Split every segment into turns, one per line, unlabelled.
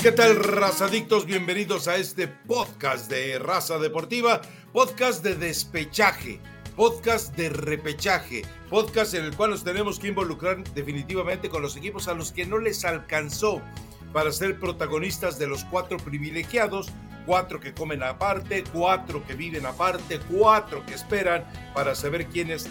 ¿Qué tal, razadictos? Bienvenidos a este podcast de Raza Deportiva, podcast de despechaje, podcast de repechaje, podcast en el cual nos tenemos que involucrar definitivamente con los equipos a los que no les alcanzó para ser protagonistas de los cuatro privilegiados, cuatro que comen aparte, cuatro que viven aparte, cuatro que esperan para saber quiénes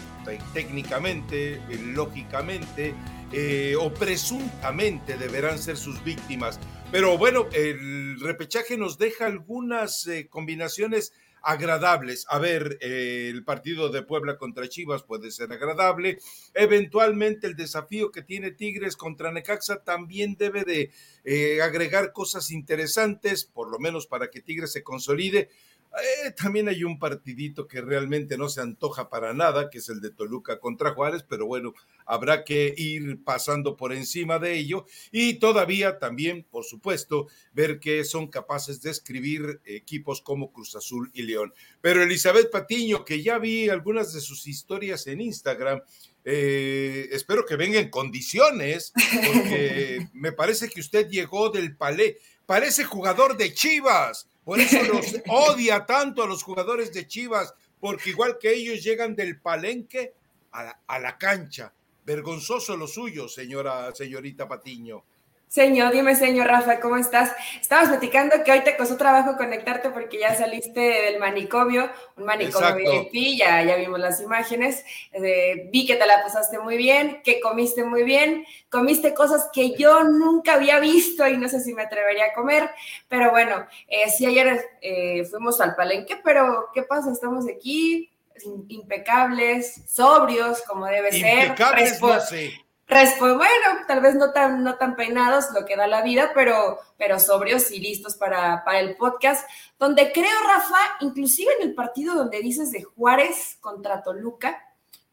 técnicamente, lógicamente eh, o presuntamente deberán ser sus víctimas. Pero bueno, el repechaje nos deja algunas eh, combinaciones agradables. A ver, eh, el partido de Puebla contra Chivas puede ser agradable. Eventualmente el desafío que tiene Tigres contra Necaxa también debe de eh, agregar cosas interesantes, por lo menos para que Tigres se consolide. Eh, también hay un partidito que realmente no se antoja para nada, que es el de Toluca contra Juárez, pero bueno, habrá que ir pasando por encima de ello y todavía también, por supuesto, ver que son capaces de escribir equipos como Cruz Azul y León. Pero Elizabeth Patiño, que ya vi algunas de sus historias en Instagram, eh, espero que venga en condiciones, porque me parece que usted llegó del palé, parece jugador de Chivas por eso los odia tanto a los jugadores de Chivas, porque igual que ellos llegan del palenque a la, cancha. Vergonzoso lo suyo, señora, señorita Patiño.
Señor, dime, señor Rafa, ¿cómo estás? Estabas platicando que hoy te costó trabajo conectarte porque ya saliste del manicomio, un manicomio VIP, ya, ya vimos las imágenes. Eh, vi que te la pasaste muy bien, que comiste muy bien, comiste cosas que yo nunca había visto y no sé si me atrevería a comer, pero bueno, eh, sí, ayer eh, fuimos al palenque, pero ¿qué pasa? Estamos aquí impecables, sobrios, como debe ser.
Impecables, no sé
bueno, tal vez no tan, no tan peinados, lo que da la vida, pero, pero sobrios y listos para, para el podcast, donde creo, Rafa, inclusive en el partido donde dices de Juárez contra Toluca,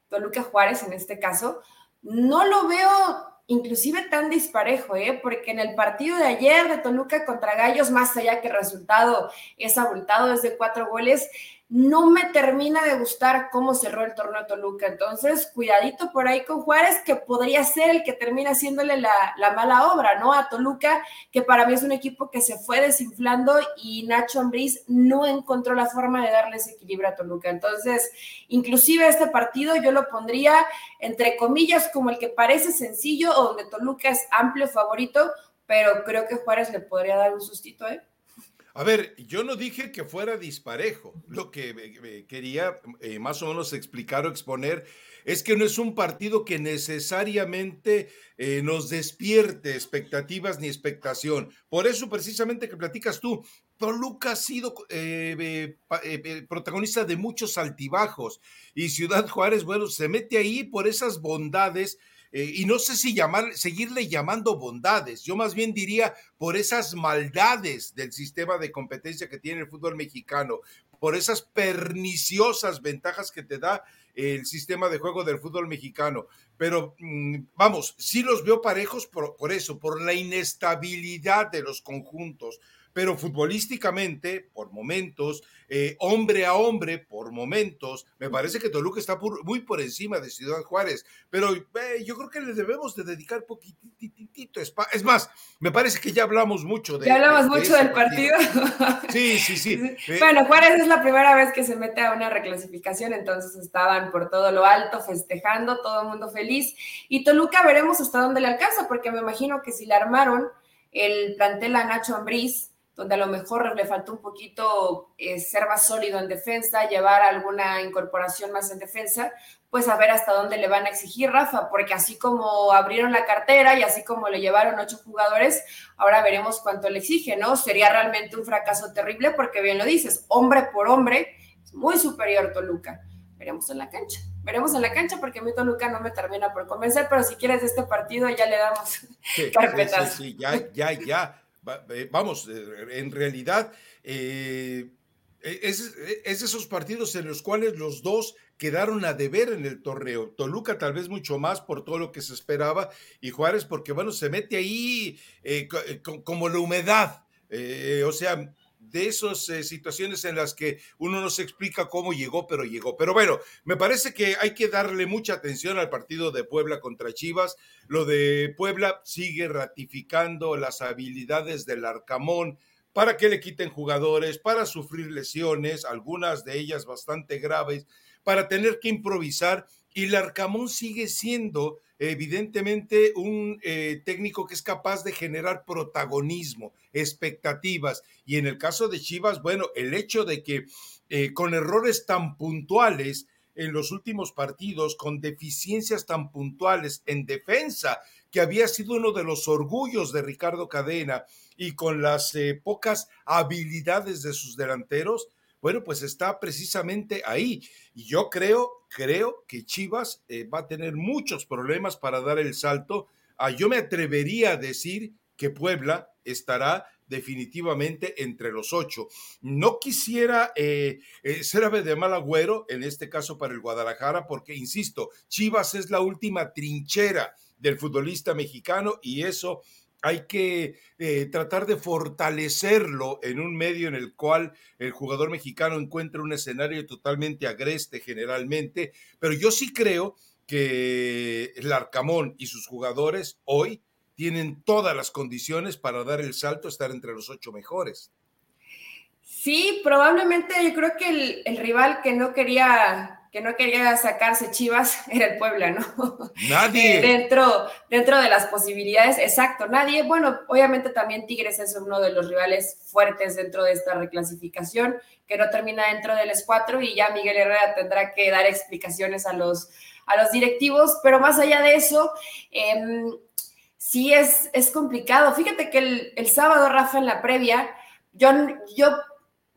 Toluca Juárez en este caso, no lo veo inclusive tan disparejo, ¿eh? porque en el partido de ayer de Toluca contra Gallos, más allá que el resultado es abultado desde cuatro goles, no me termina de gustar cómo cerró el torneo Toluca. Entonces, cuidadito por ahí con Juárez, que podría ser el que termina haciéndole la, mala obra, ¿no? A Toluca, que para mí es un equipo que se fue desinflando y Nacho Ambriz no encontró la forma de darle ese equilibrio a Toluca. Entonces, inclusive este partido yo lo pondría entre comillas como el que parece sencillo o donde Toluca es amplio favorito, pero creo que Juárez le podría dar un sustito, ¿eh?
A ver, yo no dije que fuera disparejo. Lo que quería eh, más o menos explicar o exponer es que no es un partido que necesariamente eh, nos despierte expectativas ni expectación. Por eso precisamente que platicas tú, Toluca ha sido eh, protagonista de muchos altibajos y Ciudad Juárez, bueno, se mete ahí por esas bondades eh, y no sé si llamar, seguirle llamando bondades, yo más bien diría por esas maldades del sistema de competencia que tiene el fútbol mexicano, por esas perniciosas ventajas que te da el sistema de juego del fútbol mexicano. Pero mm, vamos, sí los veo parejos por eso, por la inestabilidad de los conjuntos, pero futbolísticamente, por momentos, eh, hombre a hombre, por momentos, me parece que Toluca está muy por encima de Ciudad Juárez, pero eh, yo creo que le debemos de dedicar poquitito Es más, me parece que ya hablamos mucho de...
Ya hablamos mucho del partido.
Sí, sí, sí.
bueno, Juárez es la primera vez que se mete a una reclasificación, entonces estaban por todo lo alto festejando, todo el mundo feliz, y Toluca veremos hasta dónde le alcanza, porque me imagino que si le armaron el plantel a Nacho Ambriz, donde a lo mejor le faltó un poquito eh, ser más sólido en defensa, llevar alguna incorporación más en defensa, pues a ver hasta dónde le van a exigir Rafa, porque así como abrieron la cartera y así como le llevaron ocho jugadores, ahora veremos cuánto le exige, ¿no? Sería realmente un fracaso terrible porque bien lo dices, hombre por hombre, es muy superior Toluca. Veremos en la cancha, veremos en la cancha porque a mí Toluca no me termina por convencer, pero si quieres este partido ya le damos carpetas.
Sí, sí, ya, ya, ya eh, vamos, eh, en realidad eh, e, es, esos partidos en los cuales los dos quedaron a deber en el torneo. Toluca tal vez mucho más por todo lo que se esperaba y Juárez porque, bueno, se mete ahí como la humedad. o sea, de esas eh, situaciones en las que uno no se explica cómo llegó, pero llegó. Pero bueno, me parece que hay que darle mucha atención al partido de Puebla contra Chivas. Lo de Puebla sigue ratificando las habilidades del Arcamón para que le quiten jugadores, para sufrir lesiones, algunas de ellas bastante graves, para tener que improvisar. Y el Arcamón sigue siendo evidentemente un eh, técnico que es capaz de generar protagonismo, expectativas. Y en el caso de Chivas, bueno, el hecho de que eh, con errores tan puntuales en los últimos partidos, con deficiencias tan puntuales en defensa, que había sido uno de los orgullos de Ricardo Cadena, y con las eh, pocas habilidades de sus delanteros, bueno, pues está precisamente ahí. Y yo creo, creo que Chivas eh, va a tener muchos problemas para dar el salto. Yo me atrevería a decir que Puebla estará definitivamente entre los ocho. No quisiera eh, eh, ser ave de mal agüero, en este caso para el Guadalajara, porque, insisto, Chivas es la última trinchera del futbolista mexicano y eso hay que eh, tratar de fortalecerlo en un medio en el cual el jugador mexicano encuentra un escenario totalmente agreste generalmente, pero yo sí creo que el Arcamón y sus jugadores hoy tienen todas las condiciones para dar el salto a estar entre los ocho mejores.
Sí, probablemente yo creo que el, el rival que no quería que no quería sacarse Chivas era el Puebla, ¿no?
Nadie.
dentro, dentro de las posibilidades, exacto, nadie. Bueno, obviamente también Tigres es uno de los rivales fuertes dentro de esta reclasificación, que no termina dentro del S4 y ya Miguel Herrera tendrá que dar explicaciones a los, a los directivos, pero más allá de eso, em, sí es, es complicado. Fíjate que el, el sábado, Rafa, en la previa, yo, yo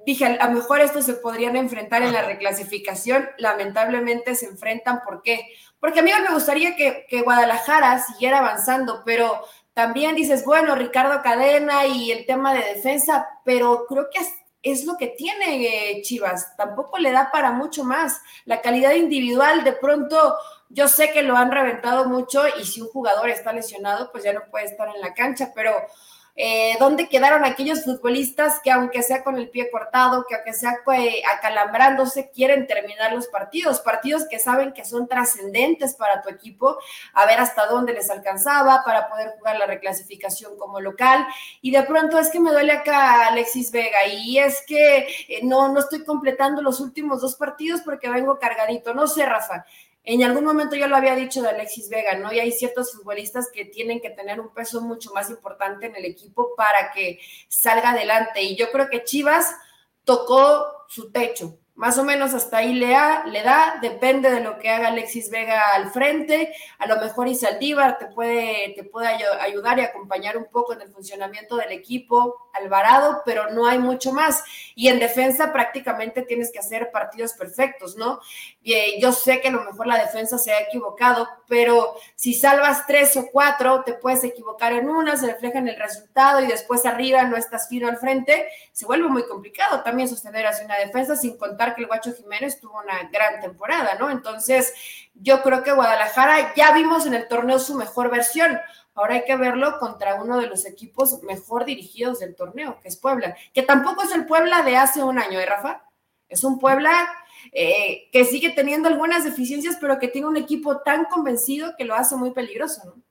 dije, a lo mejor estos se podrían enfrentar en la reclasificación, lamentablemente se enfrentan, ¿por qué? Porque a mí me gustaría que, Guadalajara siguiera avanzando, pero también dices, bueno, Ricardo Cadena y el tema de defensa, pero creo que es, lo que tiene eh, Chivas, tampoco le da para mucho más. La calidad individual, de pronto, yo sé que lo han reventado mucho y si un jugador está lesionado, pues ya no puede estar en la cancha, pero eh, dónde quedaron aquellos futbolistas que aunque sea con el pie cortado, que aunque sea eh, acalambrándose, quieren terminar los partidos, partidos que saben que son trascendentes para tu equipo, a ver hasta dónde les alcanzaba para poder jugar la reclasificación como local. Y de pronto es que me duele acá Alexis Vega y es que eh, no, no estoy completando los últimos dos partidos porque vengo cargadito. No sé, Rafa. En algún momento yo lo había dicho de Alexis Vega, ¿no? Y hay ciertos futbolistas que tienen que tener un peso mucho más importante en el equipo para que salga adelante. Y yo creo que Chivas tocó su techo más o menos hasta ahí le, le da, depende de lo que haga Alexis Vega al frente, a lo mejor Isaldívar te puede, te puede ayudar y acompañar un poco en el funcionamiento del equipo, Alvarado, pero no hay mucho más. Y en defensa prácticamente tienes que hacer partidos perfectos, ¿no? Y, yo sé que a lo mejor la defensa se ha equivocado, pero si salvas tres o cuatro, te puedes equivocar en una, se refleja en el resultado y después arriba no estás fino al frente, se vuelve muy complicado también sostener así una defensa sin contar que el Guacho Jiménez tuvo una gran temporada, ¿no? Entonces, yo creo que Guadalajara ya vimos en el torneo su mejor versión. Ahora hay que verlo contra uno de los equipos mejor dirigidos del torneo, que es Puebla, que tampoco es el Puebla de hace un año, ¿eh, Rafa? Es un Puebla eh, que sigue teniendo algunas deficiencias, pero que tiene un equipo tan convencido que lo hace muy peligroso, ¿no?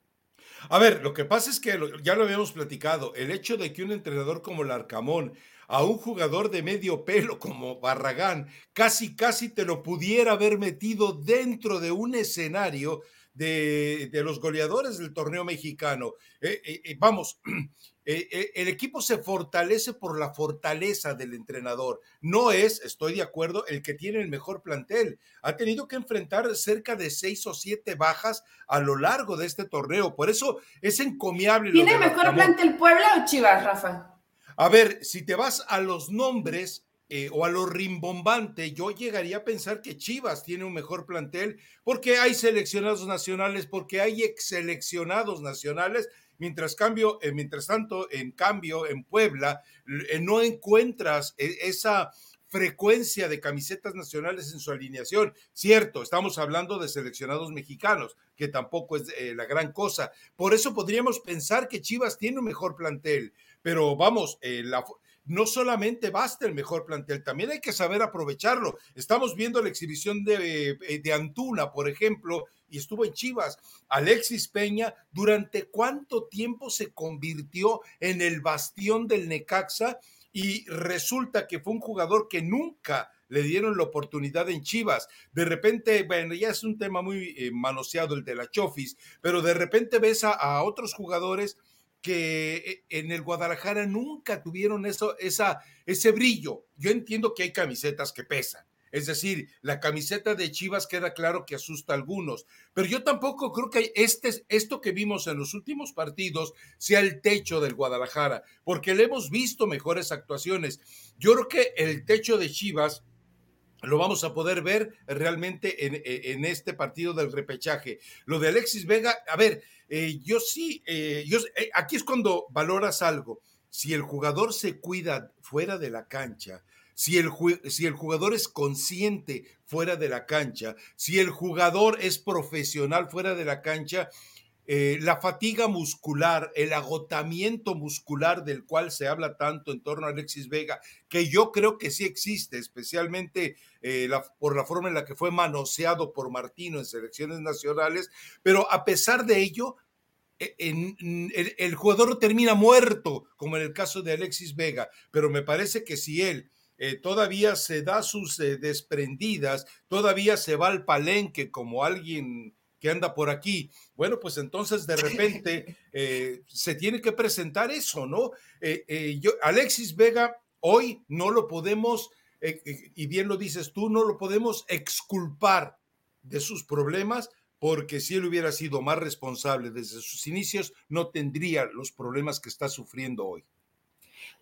A ver, lo que pasa es que ya lo habíamos platicado, el hecho de que un entrenador como el Arcamón a un jugador de medio pelo como Barragán, casi, casi te lo pudiera haber metido dentro de un escenario de, los goleadores del torneo mexicano. Eh, eh, eh, vamos, el equipo se fortalece por la fortaleza del entrenador. No es, estoy de acuerdo, el que tiene el mejor plantel. Ha tenido que enfrentar cerca de seis o siete bajas a lo largo de este torneo. Por eso es encomiable.
¿Tiene mejor plantel Puebla o Chivas, Rafa?
A ver, si te vas a los nombres eh, o a lo rimbombante, yo llegaría a pensar que Chivas tiene un mejor plantel porque hay seleccionados nacionales, porque hay ex seleccionados nacionales, mientras cambio, eh, mientras tanto, en cambio, en Puebla eh, no encuentras esa frecuencia de camisetas nacionales en su alineación. Cierto, estamos hablando de seleccionados mexicanos, que tampoco es la gran cosa. Por eso podríamos pensar que Chivas tiene un mejor plantel pero vamos, eh, no solamente basta el mejor plantel, también hay que saber aprovecharlo. Estamos viendo la exhibición de, eh, de Antuna, por ejemplo, y estuvo en Chivas. Alexis Peña, ¿durante cuánto tiempo se convirtió en el bastión del Necaxa? Y resulta que fue un jugador que nunca le dieron la oportunidad en Chivas. De repente, bueno, ya es un tema muy eh, manoseado el de la Chofis, pero de repente ves a, otros jugadores que eh, en el Guadalajara nunca tuvieron eso, esa, ese brillo. Yo entiendo que hay camisetas que pesan. Es decir, la camiseta de Chivas queda claro que asusta a algunos, pero yo tampoco creo que este, esto que vimos en los últimos partidos sea el techo del Guadalajara, porque le hemos visto mejores actuaciones. Yo creo que el techo de Chivas lo vamos a poder ver realmente en, este partido del repechaje. Lo de Alexis Vega, a ver, eh, yo sí, eh, yo, eh, aquí es cuando valoras algo. Si el jugador se cuida fuera de la cancha, si el, si el jugador es consciente fuera de la cancha, si el jugador es profesional fuera de la cancha, eh, la fatiga muscular, el agotamiento muscular del cual se habla tanto en torno a Alexis Vega, que yo creo que sí existe, especialmente eh, por la forma en la que fue manoseado por Martino en selecciones nacionales, pero a pesar de ello, e, el, jugador termina muerto, como en el caso de Alexis Vega, pero me parece que si él eh, todavía se da sus desprendidas, todavía se va al palenque como alguien que anda por aquí. Bueno, pues entonces de repente eh, se tiene que presentar eso, ¿no? Eh, eh, yo, Alexis Vega, hoy no lo podemos, y bien lo dices tú, no lo podemos exculpar de sus problemas, porque si él hubiera sido más responsable desde sus inicios, no tendría los problemas que está sufriendo hoy.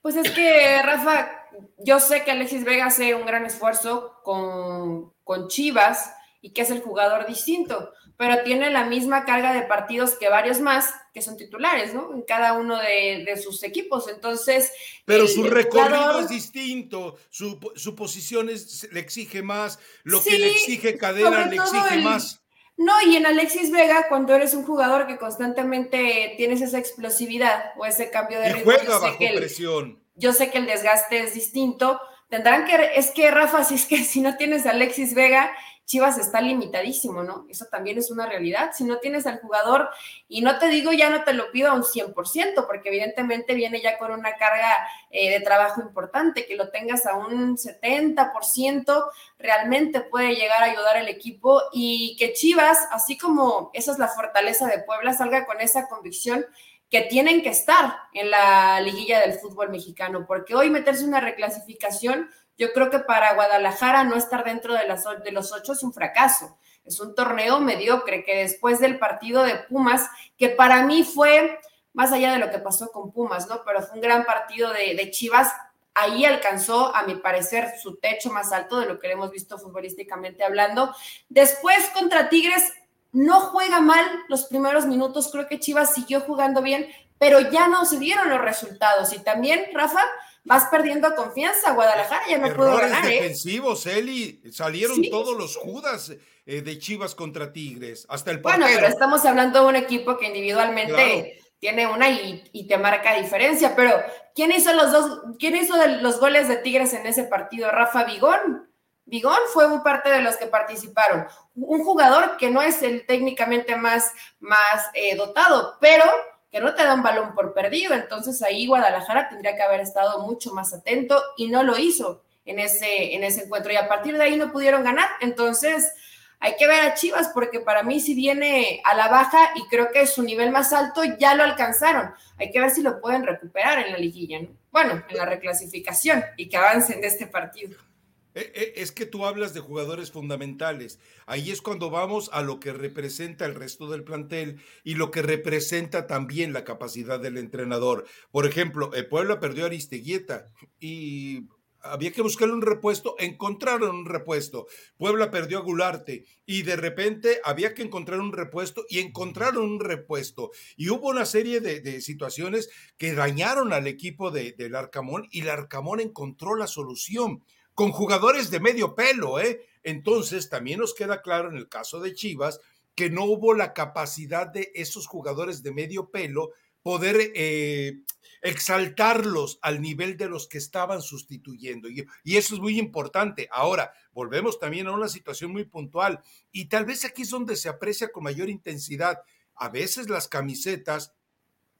Pues es que, Rafa, yo sé que Alexis Vega hace un gran esfuerzo con, con Chivas y que es el jugador distinto, pero tiene la misma carga de partidos que varios más que son titulares, ¿no? En cada uno de, sus equipos. Entonces.
Pero su recorrido es distinto, su, posición le exige más, lo que le exige cadena le exige más.
No, y en Alexis Vega, cuando eres un jugador que constantemente tienes esa explosividad o ese cambio de
ritmo. juega bajo presión.
Yo sé que el desgaste es distinto. Tendrán que, es que Rafa, si es que si no tienes a Alexis Vega Chivas está limitadísimo, ¿no? Eso también es una realidad. Si no tienes al jugador, y no te digo ya no te lo pido a un 100%, porque evidentemente viene ya con una carga eh, de trabajo importante, que lo tengas a un 70%, realmente puede llegar a ayudar al equipo y que Chivas, así como esa es la fortaleza de Puebla, salga con esa convicción que tienen que estar en la liguilla del fútbol mexicano, porque hoy meterse una reclasificación yo creo que para Guadalajara no estar dentro de, las, los ocho es un fracaso. Es un torneo mediocre que después del partido de Pumas, que para mí fue más allá de lo que pasó con Pumas, ¿no? Pero fue un gran partido de, de Chivas. Ahí alcanzó, a mi parecer, su techo más alto de lo que hemos visto futbolísticamente hablando. Después contra Tigres no juega mal los primeros minutos, creo que Chivas siguió jugando bien, pero ya no se dieron los resultados. Y también, Rafa, vas perdiendo confianza. Guadalajara ya no pudo ganar.
¿eh? defensivos, Eli. Salieron todos los Judas eh, de Chivas contra Tigres, hasta el
Bueno, pero estamos hablando de un equipo que individualmente tiene una y, te marca diferencia. Pero, ¿quién hizo los dos? ¿Quién hizo los goles de Tigres en ese partido? Rafa Vigón. Vigón fue un parte de los que participaron. Un jugador que no es el técnicamente más, más eh, dotado, pero que no te da un balón por perdido. Entonces ahí Guadalajara tendría que haber estado mucho más atento y no lo hizo en ese, en ese encuentro. Y a partir de ahí no pudieron ganar. Entonces hay que ver a Chivas porque para mí si viene a la baja y creo que su nivel más alto ya lo alcanzaron. Hay que ver si lo pueden recuperar en la liguilla, Bueno, en la reclasificación y que avancen de este partido.
Eh, eh, es que tú hablas de jugadores fundamentales. Ahí es cuando vamos a lo que representa el resto del plantel y lo que representa también la capacidad del entrenador. Por ejemplo, el Puebla perdió a Aristeguieta y había que buscarle un repuesto, encontraron un repuesto. Puebla perdió a Gularte y de repente había que encontrar un repuesto y encontraron un repuesto. Y hubo una serie de, situaciones que dañaron al equipo del Arcamón y el Arcamón encontró la solución con jugadores de medio pelo, ¿eh? Entonces, también nos queda claro en el caso de Chivas que no hubo la capacidad de esos jugadores de medio pelo poder eh, exaltarlos al nivel de los que estaban sustituyendo. Y, y, eso es muy importante. Ahora, volvemos también a una situación muy puntual y tal vez aquí es donde se aprecia con mayor intensidad. A veces las camisetas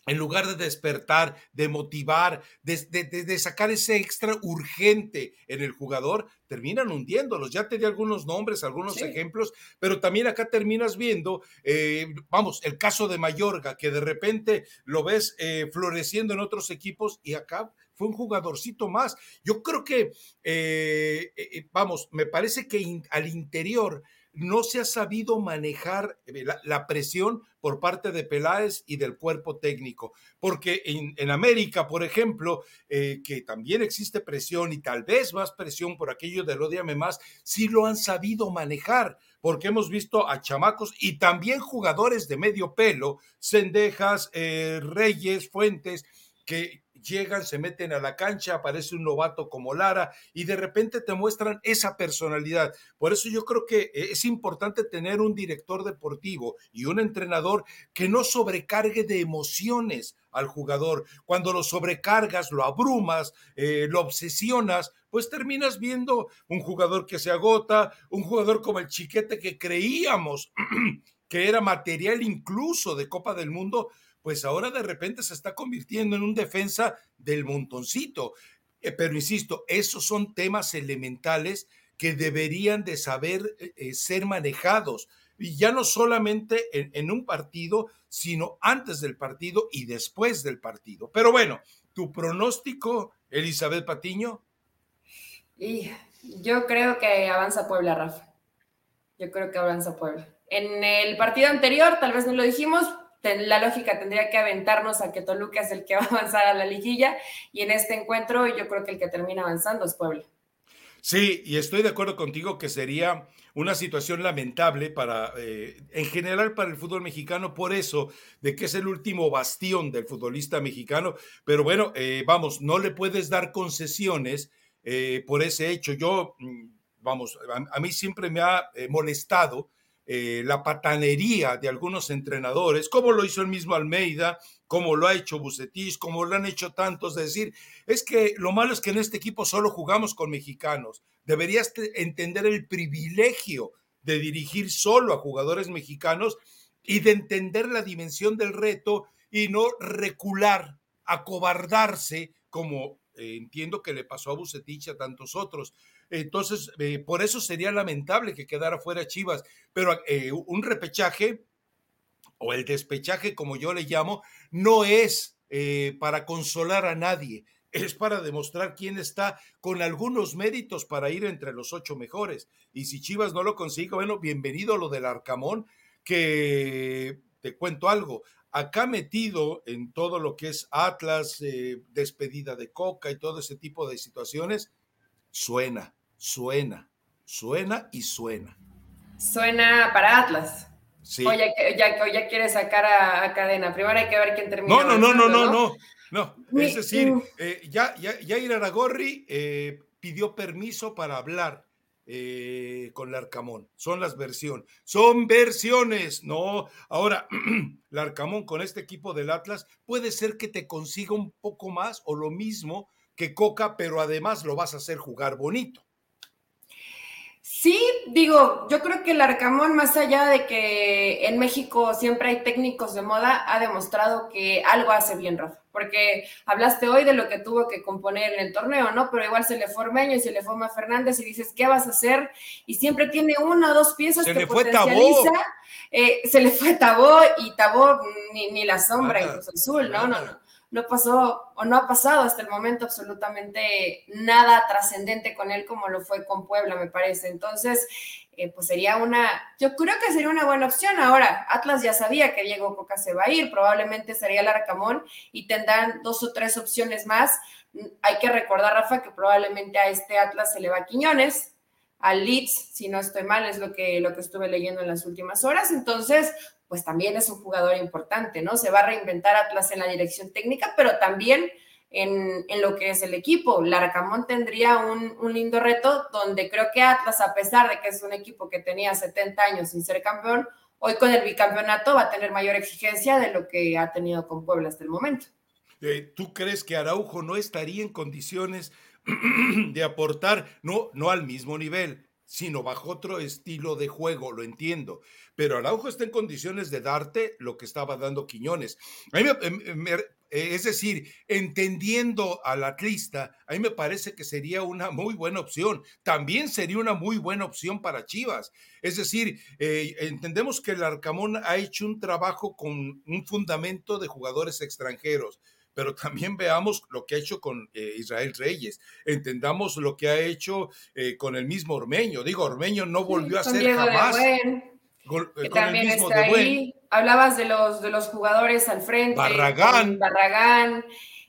en lugar de despertar, de motivar, de, sacar ese extra urgente en el jugador, terminan hundiéndolos. Ya te di algunos nombres, algunos ejemplos, pero también acá terminas viendo, eh, vamos, el caso de Mayorga, que de repente lo ves eh, floreciendo en otros equipos y acá fue un jugadorcito más. Yo creo que, eh, vamos, me parece que al interior no se ha sabido manejar eh, la, presión por parte de Peláez y del cuerpo técnico, porque en, América, por ejemplo, eh, que también existe presión y tal vez más presión por aquello del odiame más, sí lo han sabido manejar, porque hemos visto a chamacos y también jugadores de medio pelo, Cendejas, eh, Reyes, Fuentes, que, llegan, se meten a la cancha, aparece un novato como Lara y de repente te muestran esa personalidad. Por eso yo creo que eh, es importante tener un director deportivo y un entrenador que no sobrecargue de emociones al jugador. Cuando lo sobrecargas, lo abrumas, eh, lo obsesionas, pues terminas viendo un jugador que se agota, un jugador como el chiquete que creíamos que era material incluso de Copa del Mundo, pues ahora de repente se está convirtiendo en un defensa del montoncito. Eh, pero insisto, esos son temas elementales que deberían de saber eh, eh, ser manejados. Y ya no solamente en, un partido, sino antes del partido y después del partido. Pero bueno, tu pronóstico, Elizabeth Patiño.
Y yo creo que avanza Puebla, Rafa. Yo creo que avanza Puebla. En el partido anterior, tal vez no lo dijimos, la lógica tendría que aventarnos a que Toluca es el que va a avanzar a la liguilla y en este encuentro yo creo que el que termina avanzando es Puebla.
Sí, y estoy de acuerdo contigo que sería una situación lamentable para, eh, en general, para el fútbol mexicano, por eso, de que es el último bastión del futbolista mexicano. Pero bueno, eh, vamos, no le puedes dar concesiones eh, por ese hecho. Yo, mm, vamos, a mí siempre me ha molestado eh, la patanería de algunos entrenadores, como lo hizo el mismo Almeida, como lo ha hecho Bucetich, como lo han hecho tantos, de decir, es que lo malo es que en este equipo solo jugamos con mexicanos. Deberías entender el privilegio de dirigir solo a jugadores mexicanos y de entender la dimensión del reto y no recular, acobardarse, como eh, entiendo que le pasó a Bucetich y a tantos otros. Entonces, eh, por eso sería lamentable que quedara fuera Chivas, pero eh, un repechaje o el despechaje, como yo le llamo, no es eh, para consolar a nadie, es para demostrar quién está con algunos méritos para ir entre los ocho mejores. Y si Chivas no lo consigue, bueno, bienvenido a lo del Arcamón, que te cuento algo, acá metido en todo lo que es Atlas, despedida de Coca y todo ese tipo de situaciones, suena, suena, suena y suena.
Suena para Atlas. Sí. O ya, ya, quiere sacar a, cadena. Primero hay que ver quién termina.
No, no, no, no, no, no, no. Es decir, eh, ya, ya, ya Iraragorri eh, pidió permiso para hablar eh, con Larcamón. Son las versiones. Son versiones. No, ahora, Larcamón con este equipo del Atlas puede ser que te consiga un poco más o lo mismo que Coca, pero además lo vas a hacer jugar bonito.
Sí, digo, yo creo que el Arcamón, más allá de que en México siempre hay técnicos de moda, ha demostrado que algo hace bien, Rafa. Porque hablaste hoy de lo que tuvo que componer en el torneo, ¿no? Pero igual se le fue Ormeño y se le fue a Fernández y dices, ¿qué vas a hacer? Y siempre tiene una o dos piezas
se
que
le fue potencializa.
Eh, se le fue Tabó y Tabó ni, ni la sombra, incluso Azul, ¿no? No, no no pasó o no ha pasado hasta el momento absolutamente nada trascendente con él como lo fue con Puebla, me parece. Entonces, eh, pues sería una, yo creo que sería una buena opción. Ahora, Atlas ya sabía que Diego Coca se va a ir, probablemente sería el Arcamón y tendrán dos o tres opciones más. Hay que recordar, Rafa, que probablemente a este Atlas se le va Quiñones, al Leeds, si no estoy mal, es lo que, lo que estuve leyendo en las últimas horas. Entonces, pues también es un jugador importante, ¿no? Se va a reinventar Atlas en la dirección técnica, pero también en, lo que es el equipo. Larcamón tendría un, un, lindo reto donde creo que Atlas, a pesar de que es un equipo que tenía 70 años sin ser campeón, hoy con el bicampeonato va a tener mayor exigencia de lo que ha tenido con Puebla hasta el momento.
Eh, ¿Tú crees que Araujo no estaría en condiciones de aportar, no, no al mismo nivel, sino bajo otro estilo de juego, lo entiendo. Pero Araujo está en condiciones de darte lo que estaba dando Quiñones. A mí me, eh, es decir, entendiendo al atlista, a mí me parece que sería una muy buena opción. También sería una muy buena opción para Chivas. Es decir, eh, entendemos que el Arcamón ha hecho un trabajo con un fundamento de jugadores extranjeros pero también veamos lo que ha hecho con eh, Israel Reyes, entendamos lo que ha hecho con el mismo Ormeño. Digo, Ormeño no volvió a ser jamás.
que también está ahí hablabas de los, de los jugadores al frente.
Barragán.
Barragán,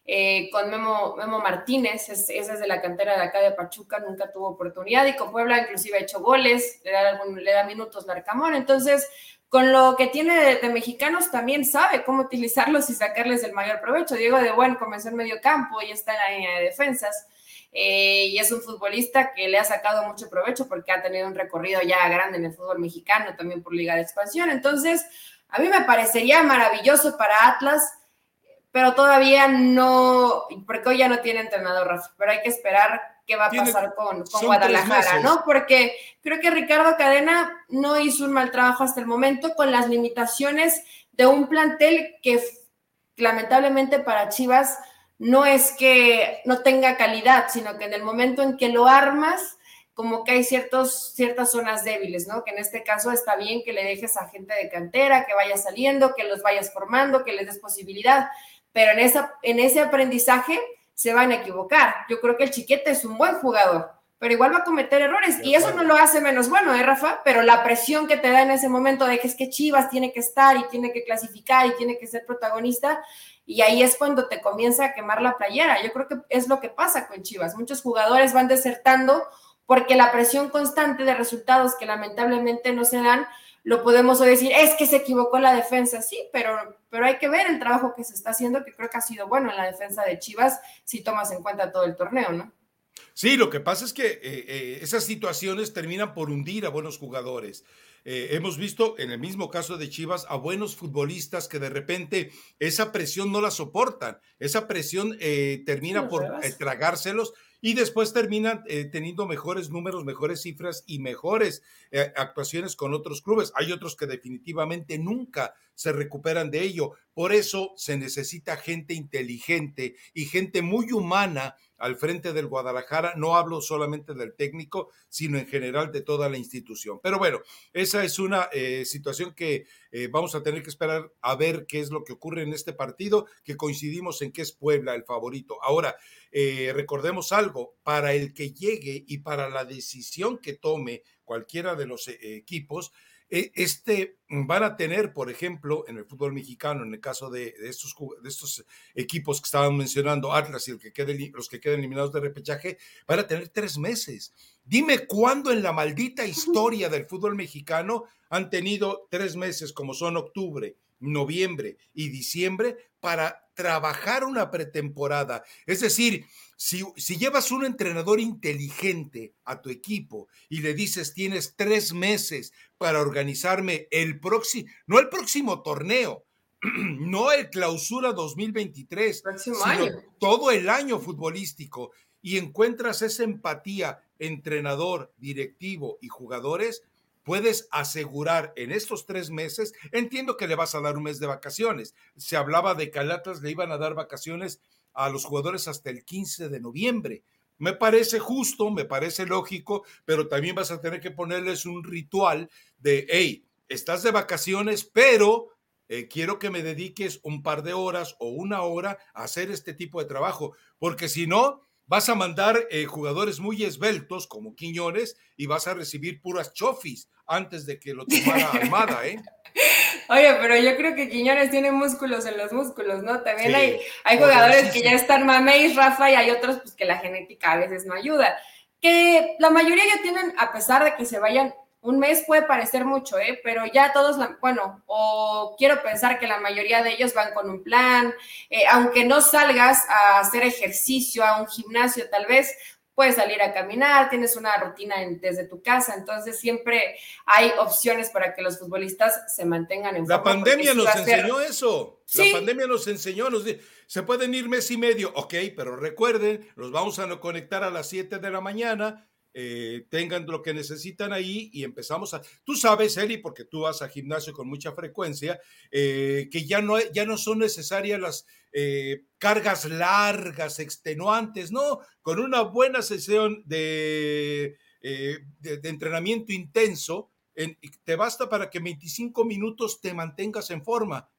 eh, con Memo, Memo Martínez, ese es de la cantera de acá de Pachuca, nunca tuvo oportunidad y con Puebla inclusive ha hecho goles, le da, algún, le da minutos Larcamón. Entonces, con lo que tiene de, mexicanos también sabe cómo utilizarlos y sacarles el mayor provecho. Diego de Buen comenzó en medio campo y está en la línea de defensas. Eh, y es un futbolista que le ha sacado mucho provecho porque ha tenido un recorrido ya grande en el fútbol mexicano, también por Liga de Expansión. Entonces, a mí me parecería maravilloso para Atlas, pero todavía no, porque hoy ya no tiene entrenador, Rafa, pero hay que esperar qué va a pasar con, Guadalajara, ¿no? Porque creo que Ricardo Cadena no hizo un mal trabajo hasta el momento con las limitaciones de un plantel que lamentablemente para Chivas no es que no tenga calidad, sino que en el momento en que lo armas, como que hay ciertos, ciertas zonas débiles, ¿no? Que en este caso está bien que le dejes a gente de cantera, que vaya saliendo, que los vayas formando, que les des posibilidad, pero en, esa, en ese aprendizaje se van a equivocar. Yo creo que el chiquete es un buen jugador, pero igual va a cometer errores y eso no lo hace menos bueno, ¿eh, Rafa? Pero la presión que te da en ese momento de que es que Chivas tiene que estar y tiene que clasificar y tiene que ser protagonista, y ahí es cuando te comienza a quemar la playera. Yo creo que es lo que pasa con Chivas. Muchos jugadores van desertando porque la presión constante de resultados que lamentablemente no se dan, lo podemos decir, es que se equivocó la defensa, sí, pero, pero hay que ver el trabajo que se está haciendo, que creo que ha sido bueno en la defensa de Chivas, si tomas en cuenta todo el torneo, ¿no?
Sí, lo que pasa es que eh, eh, esas situaciones terminan por hundir a buenos jugadores. Eh, hemos visto en el mismo caso de Chivas a buenos futbolistas que de repente esa presión no la soportan, esa presión termina por tragárselos y después terminan eh, teniendo mejores números, mejores cifras y mejores eh, actuaciones con otros clubes. Hay otros que definitivamente nunca se recuperan de ello. Por eso se necesita gente inteligente y gente muy humana al frente del Guadalajara. No hablo solamente del técnico, sino en general de toda la institución. Pero bueno, esa es una eh, situación que eh, vamos a tener que esperar a ver qué es lo que ocurre en este partido, que coincidimos en que es Puebla el favorito. Ahora, eh, recordemos algo, para el que llegue y para la decisión que tome cualquiera de los equipos, este, mm, van a tener, por ejemplo, en el fútbol mexicano, en el caso de, estos, de estos equipos que estaban mencionando, Atlas y el que quede, los que queden eliminados de repechaje, van a tener tres meses. Dime cuándo en la maldita historia del fútbol mexicano han tenido tres meses, como son octubre, noviembre y diciembre, para trabajar una pretemporada. Es decir, si, llevas un entrenador inteligente a tu equipo y le dices tienes tres meses para organizarme el próximo, no el próximo torneo, no el clausura 2023, sino todo el año futbolístico y encuentras esa empatía entrenador, directivo y jugadores, puedes asegurar en estos tres meses, entiendo que le vas a dar un mes de vacaciones. Se hablaba de que le iban a dar vacaciones a los jugadores hasta el 15 de noviembre. Me parece justo, me parece lógico, pero también vas a tener que ponerles un ritual de, hey, estás de vacaciones, pero eh, quiero que me dediques un par de horas o una hora a hacer este tipo de trabajo, porque si no, vas a mandar eh, jugadores muy esbeltos como Quiñones y vas a recibir puras chofis antes de que lo tomara Armada, ¿eh?
Oye, pero yo creo que Quiñones tiene músculos en los músculos, ¿no? También hay, hay jugadores que ya están mameis, Rafa, y hay otros pues que la genética a veces no ayuda. Que la mayoría ya tienen, a pesar de que se vayan un mes puede parecer mucho, ¿eh? pero ya todos, bueno, o quiero pensar que la mayoría de ellos van con un plan, eh, aunque no salgas a hacer ejercicio, a un gimnasio tal vez, puedes salir a caminar, tienes una rutina desde tu casa, entonces siempre hay opciones para que los futbolistas se mantengan en
La pandemia nos enseñó eso. La pandemia nos enseñó, nos se pueden ir mes y medio, ok, pero recuerden, los vamos a conectar a las 7 de la mañana, eh, tengan lo que necesitan ahí y empezamos a... Tú sabes, Eli, porque tú vas a gimnasio con mucha frecuencia, eh, que ya no, ya no son necesarias las eh, cargas largas, extenuantes, ¿no? Con una buena sesión de, de, entrenamiento intenso, te basta para que 25 minutos te mantengas en forma.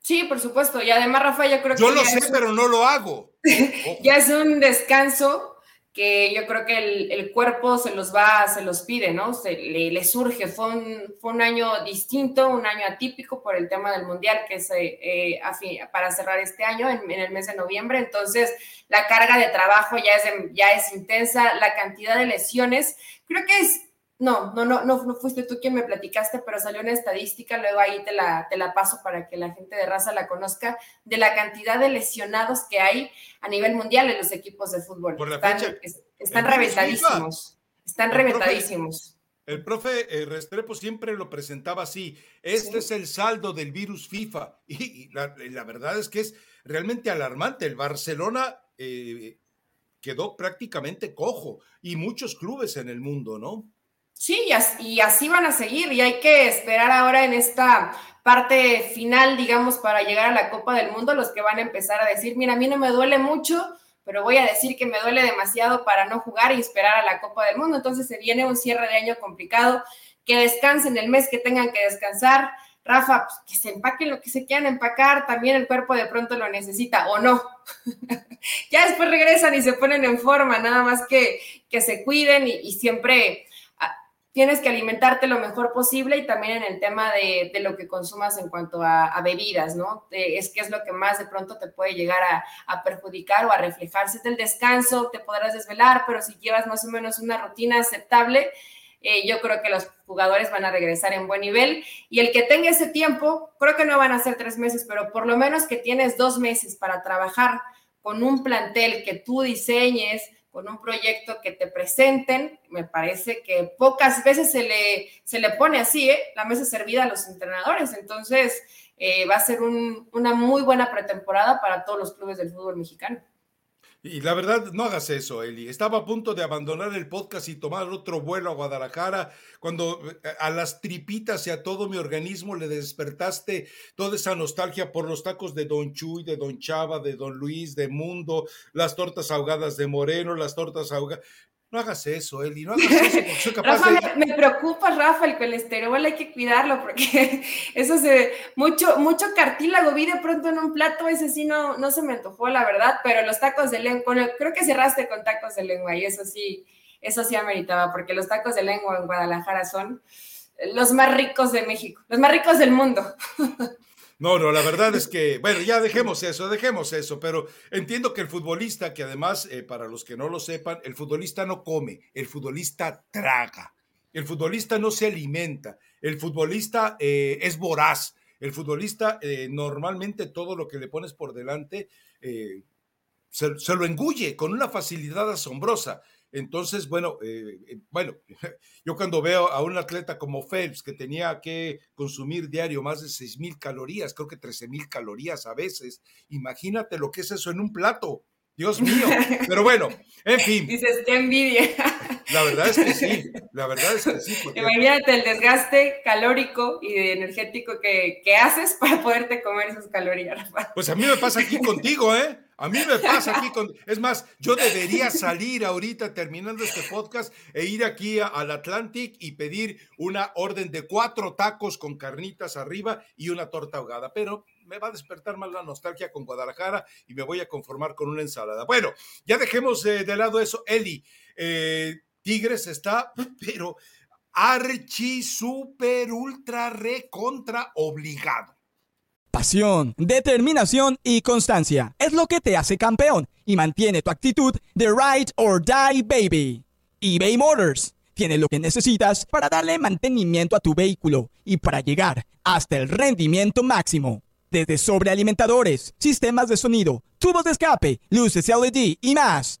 Sí, por supuesto. Y además, Rafa, yo creo
que... Yo lo sé, pero no lo hago.
ya es un descanso que yo creo que el, cuerpo se los va, se los pide, ¿no? Se, le, surge. Fue un, fue un año distinto, un año atípico por el tema del Mundial, que es eh, para cerrar este año, en, el mes de noviembre. Entonces, la carga de trabajo ya es, ya es intensa, la cantidad de lesiones. Creo que es no, no, no, no, fuiste tú quien me platicaste, pero salió una estadística, luego ahí te la, te la paso para que la gente de raza la conozca, de la cantidad de lesionados que hay a nivel mundial en los equipos de fútbol. están, están reventadísimos. Están reventadísimos.
el profe eh, Restrepo siempre lo presentaba así. Este es el saldo del virus FIFA. Y, la, verdad es que es realmente alarmante. El Barcelona eh, quedó prácticamente cojo y muchos clubes en el mundo, ¿no?
Sí, y así van a seguir y hay que esperar ahora en esta parte final, digamos, para llegar a la Copa del Mundo, los que van a empezar a decir, mira, a mí no me duele mucho, pero voy a decir que me duele demasiado para no jugar y esperar a la Copa del Mundo. Entonces se viene un cierre de año complicado, que descansen el mes que tengan que descansar. Rafa, pues, que se empaquen lo que se quieran empacar, también el cuerpo de pronto lo necesita o no. ya después regresan y se ponen en forma, nada más que, que se cuiden y siempre tienes que alimentarte lo mejor posible y también en el tema de, lo que consumas en cuanto a, bebidas, ¿no? es que es lo que más de pronto te puede llegar a, perjudicar o a reflejarse del descanso, te podrás desvelar, pero si llevas más o menos una rutina aceptable, eh, yo creo que los jugadores van a regresar en buen nivel y el que tenga ese tiempo, creo que no van a ser tres meses, pero por lo menos que tienes dos meses para trabajar con un plantel que tú diseñes, con un proyecto que te presenten, me parece que pocas veces se le, se le pone así, ¿eh? la mesa servida a los entrenadores. Entonces, eh, va a ser una muy buena pretemporada para todos los clubes del fútbol mexicano.
Y la verdad, no hagas eso, Eli. Estaba a punto de abandonar el podcast y tomar otro vuelo a Guadalajara cuando eh, a las tripitas y a todo mi organismo le despertaste toda esa nostalgia por los tacos de Don Chuy, de Don Chava, de Don Luis, de Mundo, las tortas ahogadas de Moreno, las tortas ahogadas. No hagas eso, Eli, no hagas eso, porque soy capaz
Rafa, me, preocupa, Rafa, el colesterol hay que cuidarlo, porque eso se, mucho, mucho cartílago vi de pronto en un plato, ese sí no, no se me antojó, la verdad, pero los tacos de lengua, creo que cerraste con tacos de lengua y eso sí, eso sí ameritaba, porque los tacos de lengua en Guadalajara son los más ricos de México, los más ricos del mundo.
No, no, la verdad es que, bueno, ya dejemos eso, dejemos eso, pero entiendo que el futbolista, que además, eh, para los que no lo sepan, el futbolista no come, el futbolista traga, el futbolista no se alimenta, el futbolista eh, es voraz, el futbolista eh, normalmente todo lo que le pones por delante se, se, lo engulle con una facilidad asombrosa. Entonces, bueno, eh, eh, bueno, yo cuando veo a un atleta como Phelps que tenía que consumir diario más de 6 mil calorías, creo que 13 mil calorías a veces, imagínate lo que es eso en un plato. Dios mío. Pero bueno, en fin.
Dices, qué envidia.
La verdad es que sí, la verdad es que sí.
Imagínate el desgaste calórico y energético que, que haces para poderte comer esas calorías.
Pues a mí me pasa aquí contigo, ¿eh? A mí me pasa aquí con. Es más, yo debería salir ahorita terminando este podcast e ir aquí al Atlantic y pedir una orden de cuatro tacos con carnitas arriba y una torta ahogada. Pero me va a despertar más la nostalgia con Guadalajara y me voy a conformar con una ensalada. Bueno, ya dejemos eh, de lado eso. Eli, eh, Tigres está, pero archi, super, ultra, recontra obligado
Pasión, determinación y constancia es lo que te hace campeón y mantiene tu actitud de ride or die baby. eBay Motors tiene lo que necesitas para darle mantenimiento a tu vehículo y para llegar hasta el rendimiento máximo. Desde sobrealimentadores, sistemas de sonido, tubos de escape, luces LED y más.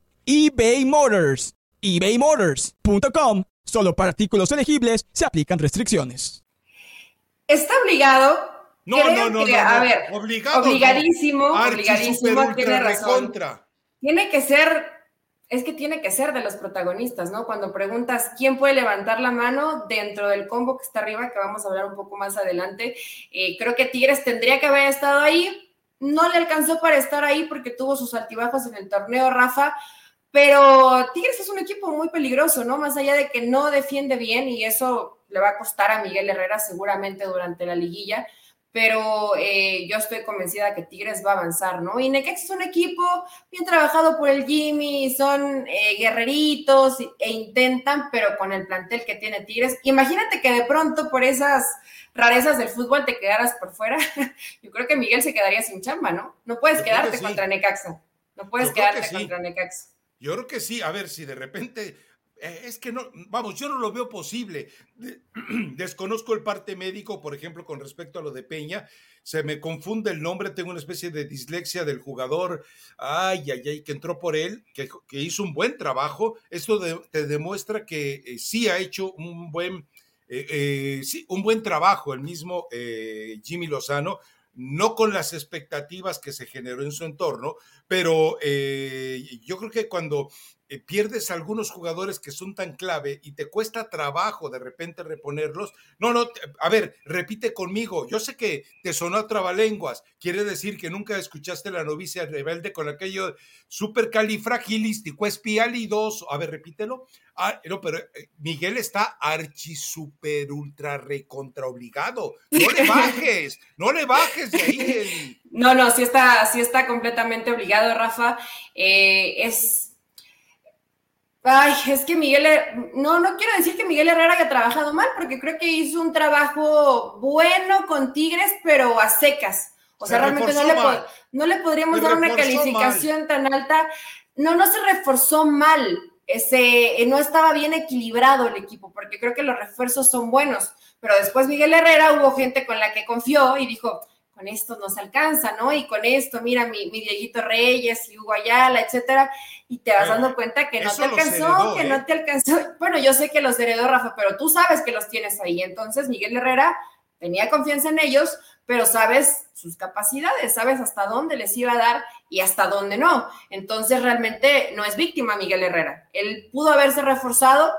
eBay Motors. ebaymotors.com. Solo para artículos elegibles se aplican restricciones.
Está obligado.
No, no, no, no,
A ver,
obligado,
obligadísimo, obligadísimo, tiene razón. Tiene que ser, es que tiene que ser de los protagonistas, ¿no? Cuando preguntas quién puede levantar la mano dentro del combo que está arriba, que vamos a hablar un poco más adelante, eh, creo que Tigres tendría que haber estado ahí. No le alcanzó para estar ahí porque tuvo sus altibajos en el torneo, Rafa pero Tigres es un equipo muy peligroso, ¿no? Más allá de que no defiende bien y eso le va a costar a Miguel Herrera seguramente durante la liguilla, pero eh, yo estoy convencida que Tigres va a avanzar, ¿no? Y Necax es un equipo bien trabajado por el Jimmy, son eh, guerreritos e intentan, pero con el plantel que tiene Tigres, imagínate que de pronto por esas rarezas del fútbol te quedaras por fuera. yo creo que Miguel se quedaría sin chamba, ¿no? No puedes quedarte contra Necaxa, no puedes quedarte contra Necaxa.
Yo creo que sí, a ver si de repente eh, es que no, vamos, yo no lo veo posible. Desconozco el parte médico, por ejemplo, con respecto a lo de Peña. Se me confunde el nombre, tengo una especie de dislexia del jugador. Ay, ay, ay, que entró por él, que, hizo un buen trabajo. Esto te demuestra que eh, sí ha hecho un buen, eh, sí, un buen trabajo el mismo Jimmy Lozano no con las expectativas que se generó en su entorno, pero eh, yo creo que cuando eh, pierdes algunos jugadores que son tan clave y te cuesta trabajo de repente reponerlos. No, no, a ver, repite conmigo. Yo sé que te sonó trabalenguas. Quiere decir que nunca escuchaste la novicia rebelde con aquello supercalifragilístico, espialidoso. A ver, repítelo. Ah, no, pero eh, Miguel está archi super ultra recontra obligado. No le bajes, no le bajes de ahí.
No, no, sí está, sí está completamente obligado, Rafa. Eh, es Ay, es que Miguel, no, no quiero decir que Miguel Herrera haya trabajado mal, porque creo que hizo un trabajo bueno con Tigres, pero a secas. O sea, realmente no le, no le, podríamos dar una calificación tan alta. No, no se reforzó mal. Ese, no estaba bien equilibrado el equipo, porque creo que los refuerzos son buenos. Pero después Miguel Herrera hubo gente con la que confió y dijo, con esto nos alcanza, ¿no? Y con esto, mira, mi, mi Dieguito Reyes y Hugo Ayala, etcétera, y te vas dando cuenta que no te alcanzó, que no ¿eh? te alcanzó. Bueno, yo sé que los heredó Rafa, pero tú sabes que los tienes ahí. Entonces, Miguel Herrera tenía confianza en ellos, pero sabes sus capacidades, sabes hasta dónde les iba a dar y hasta dónde no. Entonces, realmente no es víctima Miguel Herrera. Él pudo haberse reforzado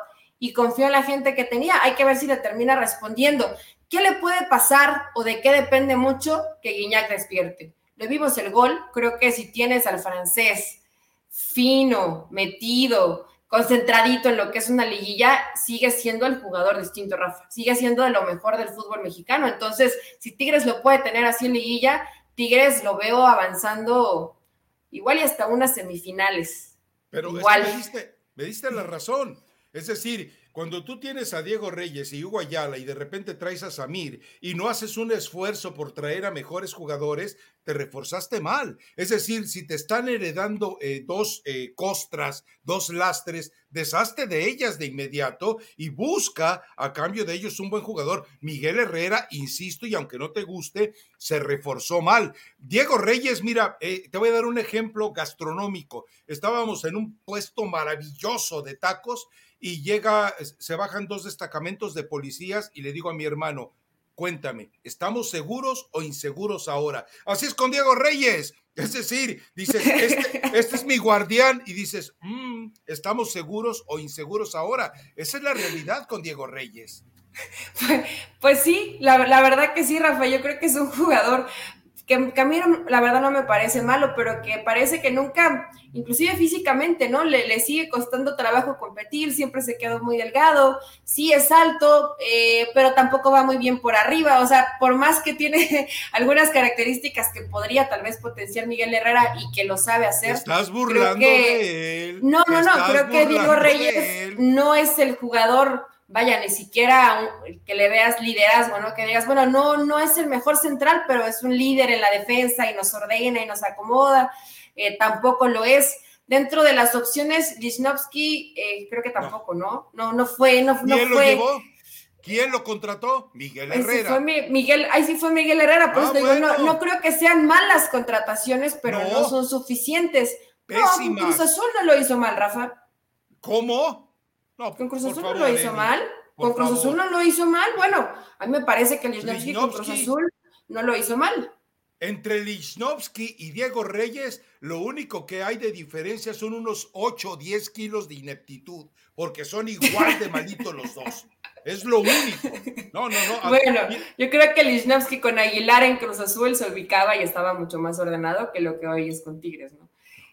y confió en la gente que tenía. Hay que ver si le termina respondiendo. ¿Qué le puede pasar o de qué depende mucho que Guiñac despierte? Le vimos el gol, creo que si tienes al francés fino, metido, concentradito en lo que es una liguilla, sigue siendo el jugador distinto, Rafa. Sigue siendo de lo mejor del fútbol mexicano. Entonces, si Tigres lo puede tener así en liguilla, Tigres lo veo avanzando igual y hasta unas semifinales.
Pero igual. me, diste, me diste la razón. Es decir, cuando tú tienes a Diego Reyes y Hugo Ayala y de repente traes a Samir y no haces un esfuerzo por traer a mejores jugadores, te reforzaste mal. Es decir, si te están heredando eh, dos eh, costras, dos lastres, deshazte de ellas de inmediato y busca a cambio de ellos un buen jugador. Miguel Herrera, insisto, y aunque no te guste, se reforzó mal. Diego Reyes, mira, eh, te voy a dar un ejemplo gastronómico. Estábamos en un puesto maravilloso de tacos y llega, se bajan dos destacamentos de policías y le digo a mi hermano, cuéntame, ¿estamos seguros o inseguros ahora? Así es con Diego Reyes. Es decir, dices, este, este es mi guardián y dices, mm, ¿estamos seguros o inseguros ahora? Esa es la realidad con Diego Reyes.
Pues, sí, la, la, verdad que sí, Rafa, yo creo que es un jugador que, a mí la verdad no me parece malo, pero que parece que nunca, inclusive físicamente, ¿no? Le, sigue costando trabajo competir, siempre se quedó muy delgado, sí es alto, eh, pero tampoco va muy bien por arriba, o sea, por más que tiene algunas características que podría tal vez potenciar Miguel Herrera y que lo sabe hacer.
Estás burlando de él.
No, no, no, creo que Diego Reyes no es el jugador vaya, ni siquiera que le veas liderazgo, ¿no? Que digas, bueno, no, no es el mejor central, pero es un líder en la defensa y nos ordena y nos acomoda, eh, tampoco lo es. Dentro de las opciones, Lichnowsky, eh, creo que tampoco, no. ¿no? No, fue, no,
¿Quién
lo
llevó? ¿Quién lo contrató? Miguel Herrera.
Ahí sí fue, Miguel, ahí sí fue Miguel Herrera, por ah, no, creo que sean malas contrataciones, pero no, son suficientes. Pésimas. No, Cruz Azul no lo hizo mal, Rafa.
¿Cómo?
Con Cruz Azul no lo hizo mal. Con Cruz Azul no lo hizo mal. Bueno, a mí me parece que Lichnowsky con Cruz Azul no lo hizo mal.
Entre Lichnowsky y Diego Reyes, lo único que hay de diferencia son unos 8 o 10 kilos de ineptitud, porque son igual de malitos los dos. Es lo único. No, no, no.
Bueno, yo creo que Lichnowsky con Aguilar en Cruz Azul se ubicaba y estaba mucho más ordenado que lo que hoy es con Tigres, ¿no?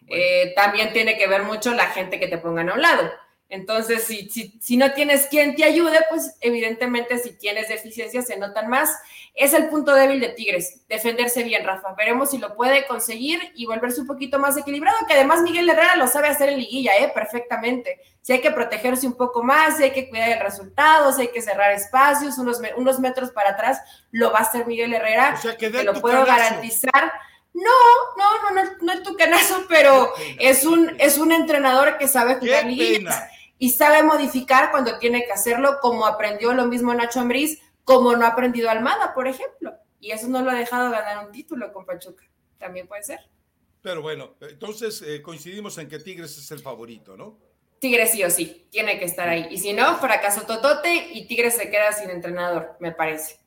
Eh, también tiene que ver mucho la gente que te pongan a un lado. Entonces, si, si, si, no tienes quien te ayude, pues evidentemente si tienes deficiencias se notan más. Es el punto débil de Tigres, defenderse bien, Rafa. Veremos si lo puede conseguir y volverse un poquito más equilibrado, que además Miguel Herrera lo sabe hacer en liguilla, ¿eh? Perfectamente. Si hay que protegerse un poco más, si hay que cuidar el resultado, si hay que cerrar espacios, unos, unos metros para atrás, lo va a hacer Miguel Herrera.
O sea, que
te lo puedo garantizar. No, no, no, no, no es tu canazo, pero es un, es un entrenador que sabe jugar liguillas y sabe modificar cuando tiene que hacerlo, como aprendió lo mismo Nacho Ambriz, como no ha aprendido Almada, por ejemplo. Y eso no lo ha dejado ganar un título con Pachuca. También puede ser.
Pero bueno, entonces eh, coincidimos en que Tigres es el favorito, ¿no?
Tigres sí o sí, tiene que estar ahí. Y si no, fracaso Totote y Tigres se queda sin entrenador, me parece.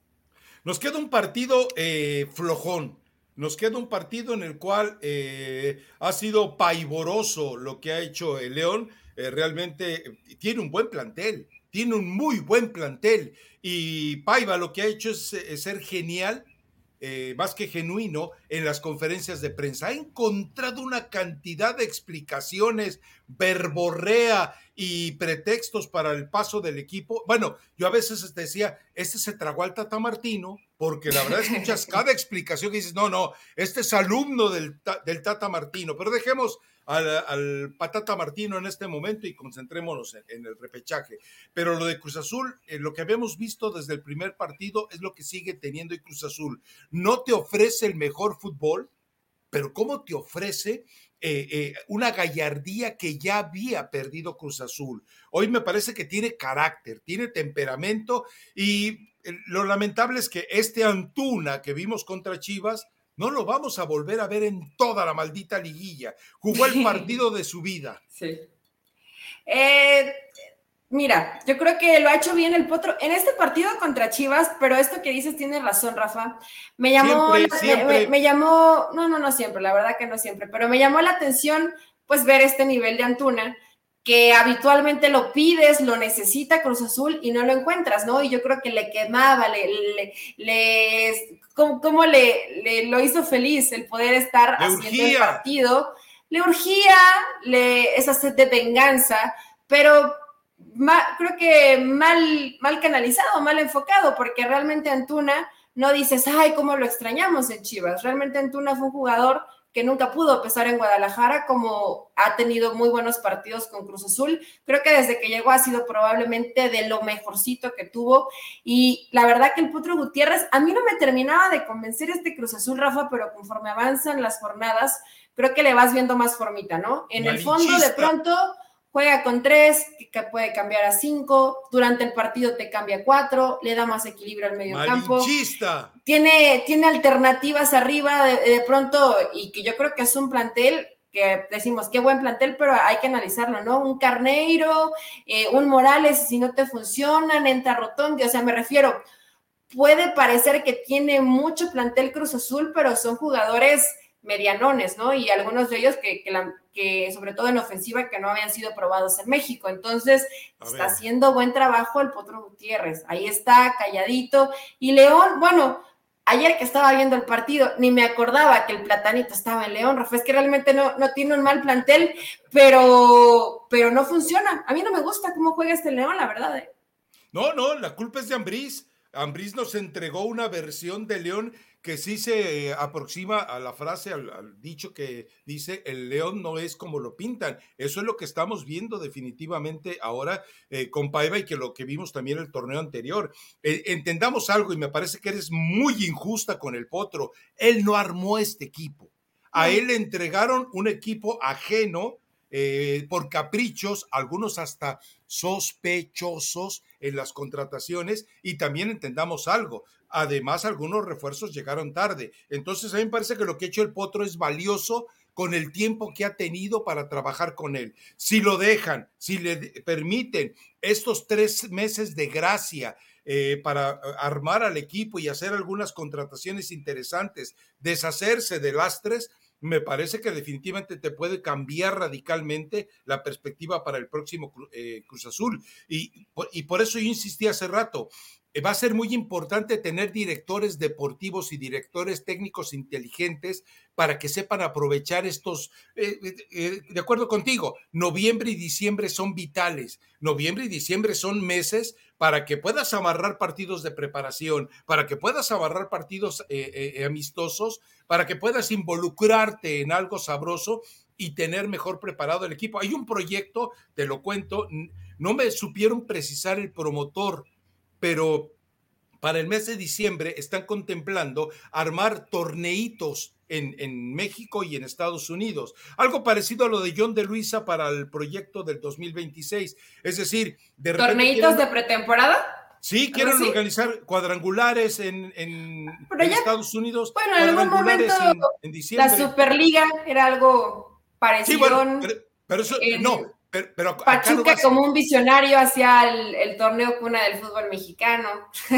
Nos queda un partido eh, flojón. Nos queda un partido en el cual eh, ha sido paivoroso lo que ha hecho el León eh, realmente eh, tiene un buen plantel, tiene un muy buen plantel. Y Paiva lo que ha hecho es, eh, ser genial, más que genuino, en las conferencias de prensa. Ha encontrado una cantidad de explicaciones, verborrea y pretextos para el paso del equipo. Bueno, yo a veces decía, este se tragó al Tata Martino, porque la verdad escuchas cada explicación y dices, no, no, este es alumno del, del Tata Martino, pero dejemos al, Patata Martino en este momento y concentrémonos en, el repechaje. Pero lo de Cruz Azul, eh, lo que habíamos visto desde el primer partido es lo que sigue teniendo Cruz Azul. No te ofrece el mejor fútbol, pero ¿cómo te ofrece eh, eh, una gallardía que ya había perdido Cruz Azul? Hoy me parece que tiene carácter, tiene temperamento y lo lamentable es que este Antuna que vimos contra Chivas, no lo vamos a volver a ver en toda la maldita liguilla. Jugó el partido de su vida.
Sí. Eh, mira, yo creo que lo ha hecho bien el Potro en este partido contra Chivas, pero esto que dices tiene razón, Rafa. Me llamó, Me, llamó, no, no, no siempre, la verdad que no siempre, pero me llamó la atención pues ver este nivel de Antuna que habitualmente lo pides, lo necesita Cruz Azul y no lo encuentras, ¿no? Y yo creo que le quemaba, le, le, le ¿cómo, le, lo hizo feliz el poder estar haciendo el partido? Le urgía le, esa sed de venganza, pero creo que mal, mal canalizado, mal enfocado, porque realmente Antuna no dices, ay, cómo lo extrañamos en Chivas. Realmente Antuna fue un jugador que nunca pudo pesar en Guadalajara, como ha tenido muy buenos partidos con Cruz Azul. Creo que desde que llegó ha sido probablemente de lo mejorcito que tuvo. Y la verdad que el Potro Gutiérrez, a mí no me terminaba de convencer este Cruz Azul, Rafa, pero conforme avanzan las jornadas, creo que le vas viendo más formita, ¿no? En el fondo, de pronto juega con tres, que puede cambiar a cinco, durante el partido te cambia a cuatro, le da más equilibrio al medio campo. Tiene, tiene alternativas arriba de, pronto y que yo creo que es un plantel que decimos, qué buen plantel, pero hay que analizarlo, ¿no? Un Carneiro, eh, un Morales, si no te funcionan, entra Rotondi, o sea, me refiero, puede parecer que tiene mucho plantel Cruz Azul, pero son jugadores medianones, ¿no? Y algunos de ellos que, que, sobre todo en ofensiva, que no habían sido probados en México. Entonces, está haciendo buen trabajo el Potro Gutiérrez. Ahí está, calladito. Y León, bueno, ayer que estaba viendo el partido, ni me acordaba que el platanito estaba en León, Rafa, es que realmente no, no tiene un mal plantel, pero, pero no funciona. A mí no me gusta cómo juega este León, la verdad. ¿eh?
No, no, la culpa es de Ambriz. Ambriz nos entregó una versión de León que sí se eh, aproxima a la frase, al, dicho que dice, el león no es como lo pintan. Eso es lo que estamos viendo definitivamente ahora eh, con Paiva y que lo que vimos también en el torneo anterior. Eh, entendamos algo y me parece que eres muy injusta con el Potro. Él no armó este equipo. A él le entregaron un equipo ajeno por caprichos, algunos hasta sospechosos en las contrataciones y también entendamos algo, Además, algunos refuerzos llegaron tarde. Entonces, a mí me parece que lo que ha hecho el Potro es valioso con el tiempo que ha tenido para trabajar con él. Si lo dejan, si le permiten estos tres meses de gracia eh, para eh, armar al equipo y hacer algunas contrataciones interesantes, deshacerse de lastres, me parece que definitivamente te puede cambiar radicalmente la perspectiva para el próximo eh, Cruz Azul. Y, y por eso yo insistí hace rato, va a ser muy importante tener directores deportivos y directores técnicos inteligentes para que sepan aprovechar estos, eh, eh, de acuerdo contigo, noviembre y diciembre son vitales. Noviembre y diciembre son meses para que puedas amarrar partidos de preparación, para que puedas amarrar partidos amistosos, para que puedas involucrarte en algo sabroso y tener mejor preparado el equipo. Hay un proyecto, te lo cuento, no me supieron precisar el promotor pero para el mes de diciembre están contemplando armar torneitos en, México y en Estados Unidos. Algo parecido a lo de John de Luisa para el proyecto del 2026. Es decir,
de ¿Torneitos de pretemporada?
Sí, quieren organizar cuadrangulares en, Estados Unidos.
Bueno, en algún momento la Superliga era algo parecido. Sí, bueno,
pero, eso, no, pero,
Pachuca como un visionario hacia el, torneo cuna del fútbol mexicano.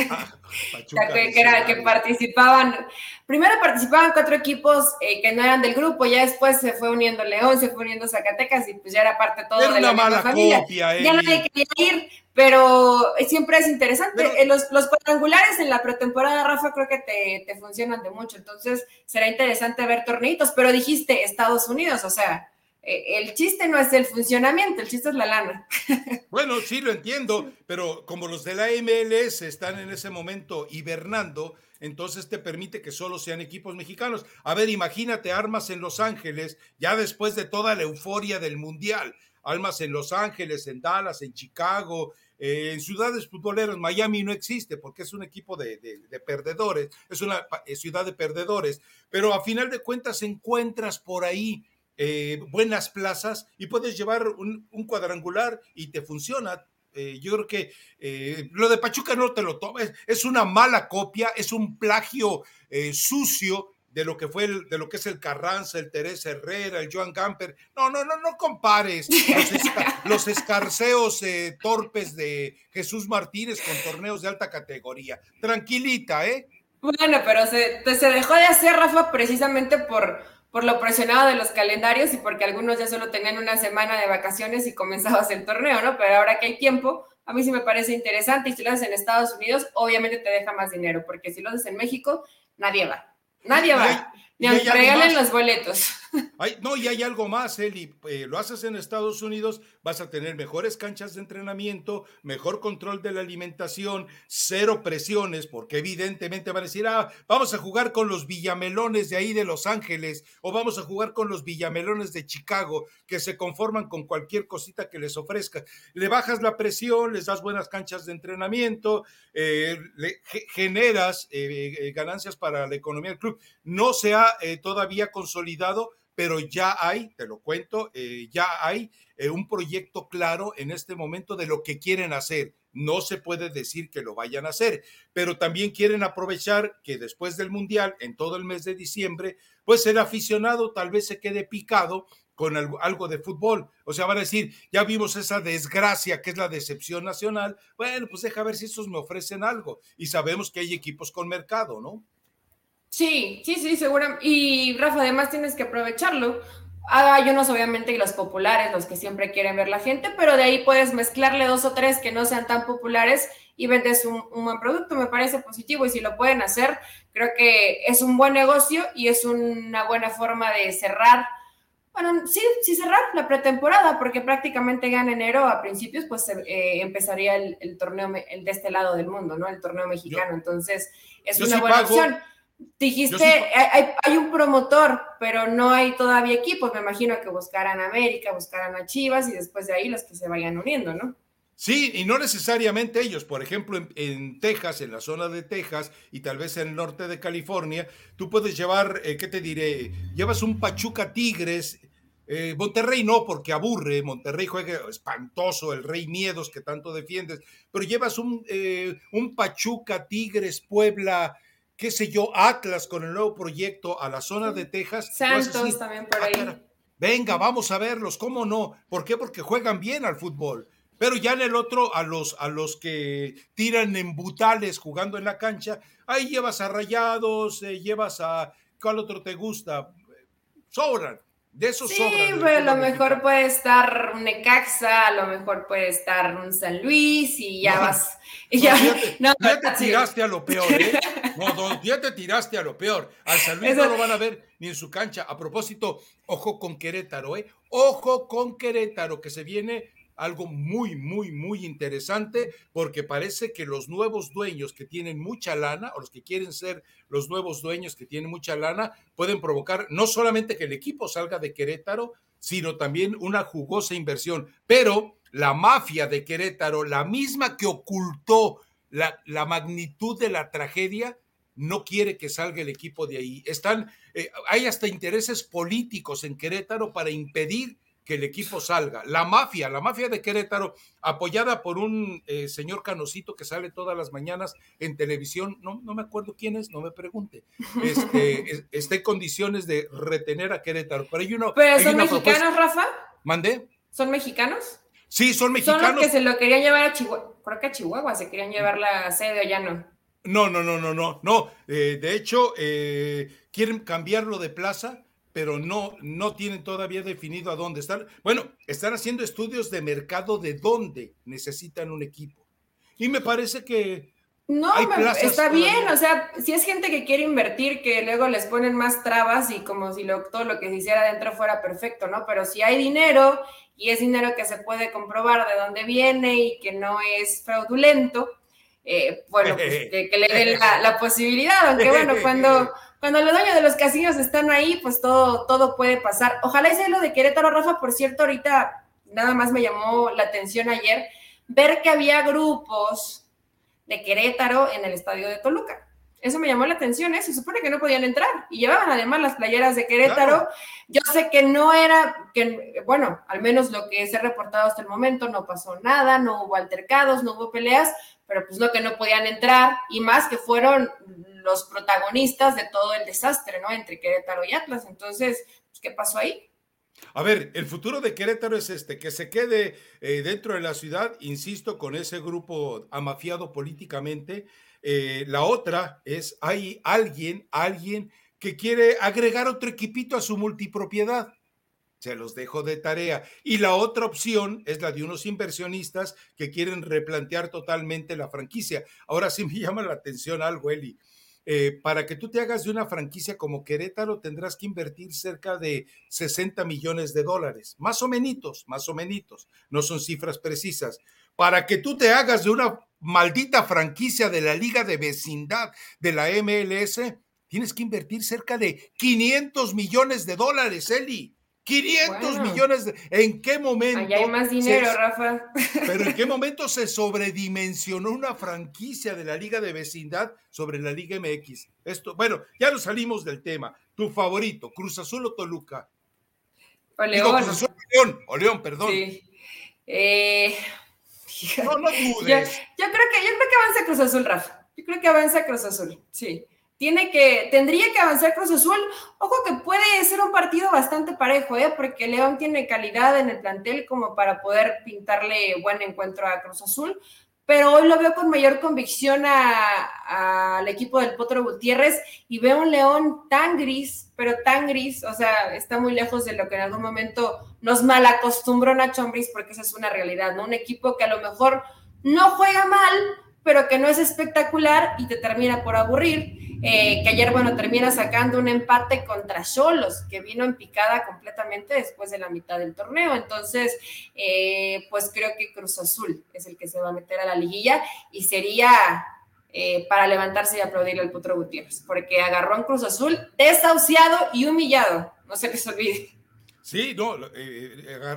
Ah, que, era, que participaban, primero participaban cuatro equipos eh, que no eran del grupo, ya después se fue uniendo León, se fue uniendo Zacatecas y pues ya era parte todo de la mala familia. Copia, ya nadie quería ir, pero siempre es interesante. Eh, los, los, cuadrangulares en la pretemporada, Rafa, creo que te, te funcionan de mucho, entonces será interesante ver torneitos, pero dijiste Estados Unidos, o sea eh, el chiste no es el funcionamiento, el chiste es la lana.
Bueno, sí, lo entiendo, pero como los de la MLS están en ese momento hibernando, entonces te permite que solo sean equipos mexicanos. A ver, imagínate armas en Los Ángeles, ya después de toda la euforia del Mundial, armas en Los Ángeles, en Dallas, en Chicago, eh, en ciudades futboleras, Miami no existe porque es un equipo de, de, perdedores, es una ciudad de perdedores, pero a final de cuentas encuentras por ahí eh, buenas plazas y puedes llevar un, cuadrangular y te funciona. Eh, yo creo que eh, lo de Pachuca no te lo tomes, es una mala copia, es un plagio sucio de lo que fue el, de lo que es el Carranza, el Teresa Herrera, el Joan Gamper. No, no, no, no compares los, escarceos torpes de Jesús Martínez con torneos de alta categoría. Tranquilita, ¿eh?
Bueno, pero se, se dejó de hacer, Rafa, precisamente por, por lo presionado de los calendarios y porque algunos ya solo tenían una semana de vacaciones y comenzabas el torneo, ¿no? Pero ahora que hay tiempo, a mí sí me parece interesante y si lo haces en Estados Unidos, obviamente te deja más dinero, porque si lo haces en México, nadie va. Nadie va. Ni aunque regalen los boletos.
No, y hay algo más, Eli. Eh, lo haces en Estados Unidos, vas a tener mejores canchas de entrenamiento, mejor control de la alimentación, cero presiones, porque evidentemente van a decir, ah, vamos a jugar con los villamelones de ahí de Los Ángeles, o vamos a jugar con los villamelones de Chicago, que se conforman con cualquier cosita que les ofrezca. Le bajas la presión, les das buenas canchas de entrenamiento, eh, generas eh, ganancias para la economía del club. No se ha todavía consolidado pero ya hay, te lo cuento, eh, ya hay eh, un proyecto claro en este momento de lo que quieren hacer. No se puede decir que lo vayan a hacer, pero también quieren aprovechar que después del Mundial, en todo el mes de diciembre, pues el aficionado tal vez se quede picado con algo, de fútbol. O sea, van a decir, ya vimos esa desgracia que es la decepción nacional. Bueno, pues deja ver si esos me ofrecen algo. Y sabemos que hay equipos con mercado, ¿no?
Sí, sí, sí, seguro. Y Rafa, además tienes que aprovecharlo. Ah, hay unos obviamente los populares, los que siempre quieren ver la gente, pero de ahí puedes mezclarle dos o tres que no sean tan populares y vendes un, buen producto, me parece positivo y si lo pueden hacer, creo que es un buen negocio y es una buena forma de cerrar, bueno, sí, sí cerrar la pretemporada, porque prácticamente ya en enero a principios pues eh, empezaría el, torneo el de este lado del mundo, ¿no? El torneo mexicano, entonces es una buena opción. Dijiste, hay, un promotor, pero no hay todavía equipos. Me imagino que buscarán a América, buscarán a Chivas y después de ahí los que se vayan uniendo, ¿no?
Sí, y no necesariamente ellos. Por ejemplo, en, Texas, en la zona de Texas y tal vez en el norte de California, tú puedes llevar, eh, ¿qué te diré? Llevas un Pachuca Tigres. Eh, Monterrey no, porque aburre. Monterrey juega espantoso, el Rey Miedos que tanto defiendes. Pero llevas un, eh, un Pachuca Tigres Puebla qué sé yo, Atlas con el nuevo proyecto a la zona de Texas.
Santos también por ah, ahí.
venga, vamos a verlos, ¿cómo no? ¿Por qué? Porque juegan bien al fútbol. Pero ya en el otro, a los, a los que tiran en butales jugando en la cancha, ahí llevas a Rayados, eh, llevas a. ¿Cuál otro te gusta? Sobran. De esos
sí, pero a lo mejor puede estar un Necaxa, a lo mejor puede estar un San Luis y ya vas. ya,
te tiraste a lo peor, ¿eh? No, ya te tiraste a lo peor. Al San Luis no lo van a ver ni en su cancha. A propósito, ojo con Querétaro, ¿eh? Ojo con Querétaro, que se viene algo muy, muy, muy interesante, porque parece que los nuevos dueños que tienen mucha lana, o los que quieren ser los nuevos dueños que tienen mucha lana, pueden provocar no solamente que el equipo salga de Querétaro, sino también una jugosa inversión. Pero la mafia de Querétaro, la misma que ocultó la, la magnitud de la tragedia, no quiere que salga el equipo de ahí. Están, eh, hay hasta intereses políticos en Querétaro para impedir que el equipo salga. La mafia, la mafia de Querétaro, apoyada por un eh, señor Canosito que sale todas las mañanas en televisión, no, no me acuerdo quién es, no me pregunte, este, está en condiciones de retener a Querétaro. Pero, hay uno,
¿Pero son mexicanos, Rafa?
¿Mandé?
¿Son mexicanos?
Sí, son mexicanos.
Son los que se lo querían llevar a Chihuahua, creo que a Chihuahua se querían llevar la sede o ya no.
No, no, no, no, no, no. Eh, de hecho, eh, quieren cambiarlo de plaza pero no, no tienen todavía definido a dónde están. Bueno, están haciendo estudios de mercado de dónde necesitan un equipo. Y me parece que...
No, está bien, o sea, si es gente que quiere invertir, que luego les ponen más trabas y como si lo, todo lo que se hiciera adentro fuera perfecto, ¿no? Pero si hay dinero y es dinero que se puede comprobar de dónde viene y que no es fraudulento, eh, bueno, pues que, le den la, la, posibilidad, aunque bueno, cuando, cuando los dueños de los casinos están ahí, pues todo, todo puede pasar. Ojalá sea lo de Querétaro, Rafa, por cierto, ahorita nada más me llamó la atención ayer ver que había grupos de Querétaro en el estadio de Toluca. Eso me llamó la atención, ¿eh? Se supone que no podían entrar y llevaban además las playeras de Querétaro. Yo sé que no era, que, bueno, al menos lo que se ha reportado hasta el momento, no pasó nada, no hubo altercados, no hubo peleas, pero pues no que no podían entrar y más que fueron los protagonistas de todo el desastre, ¿no? Entre Querétaro y Atlas. Entonces, pues, ¿qué pasó ahí?
A ver, el futuro de Querétaro es este, que se quede eh, dentro de la ciudad, insisto, con ese grupo amafiado políticamente. Eh, la otra es, hay alguien, alguien que quiere agregar otro equipito a su multipropiedad. Se los dejo de tarea. Y la otra opción es la de unos inversionistas que quieren replantear totalmente la franquicia. Ahora sí me llama la atención algo, Eli. Eh, para que tú te hagas de una franquicia como Querétaro tendrás que invertir cerca de 60 millones de dólares, más o menos, más o menos, no son cifras precisas. Para que tú te hagas de una maldita franquicia de la liga de vecindad de la MLS, tienes que invertir cerca de 500 millones de dólares, Eli. 500 millones. De, ¿En qué momento?
Allá hay más dinero, Rafa.
Pero ¿en qué momento se sobredimensionó una franquicia de la Liga de Vecindad sobre la Liga MX? Esto, bueno, ya nos salimos del tema. Tu favorito, Cruz Azul o Toluca.
O León. Cruz
Azul, León, o León, perdón.
Sí. Eh,
no, no dudes.
Yo, yo, creo que, yo creo que avanza Cruz Azul, Rafa. Yo creo que avanza Cruz Azul, sí tiene que, tendría que avanzar Cruz Azul. Ojo que puede ser un partido bastante parejo, ¿eh? porque León tiene calidad en el plantel como para poder pintarle buen encuentro a Cruz Azul, pero hoy lo veo con mayor convicción a, al equipo del Potro Gutiérrez y veo un León tan gris, pero tan gris, o sea, está muy lejos de lo que en algún momento nos malacostumbró Nacho Ambriz, porque esa es una realidad, ¿no? Un equipo que a lo mejor no juega mal, pero que no es espectacular y te termina por aburrir. Eh, que ayer, bueno, termina sacando un empate contra Cholos, que vino en picada completamente después de la mitad del torneo. Entonces, eh, pues creo que Cruz Azul es el que se va a meter a la liguilla y sería eh, para levantarse y aplaudirle al Putro Gutiérrez, porque agarró a Cruz Azul desahuciado y humillado. No se les olvide.
Sí, no,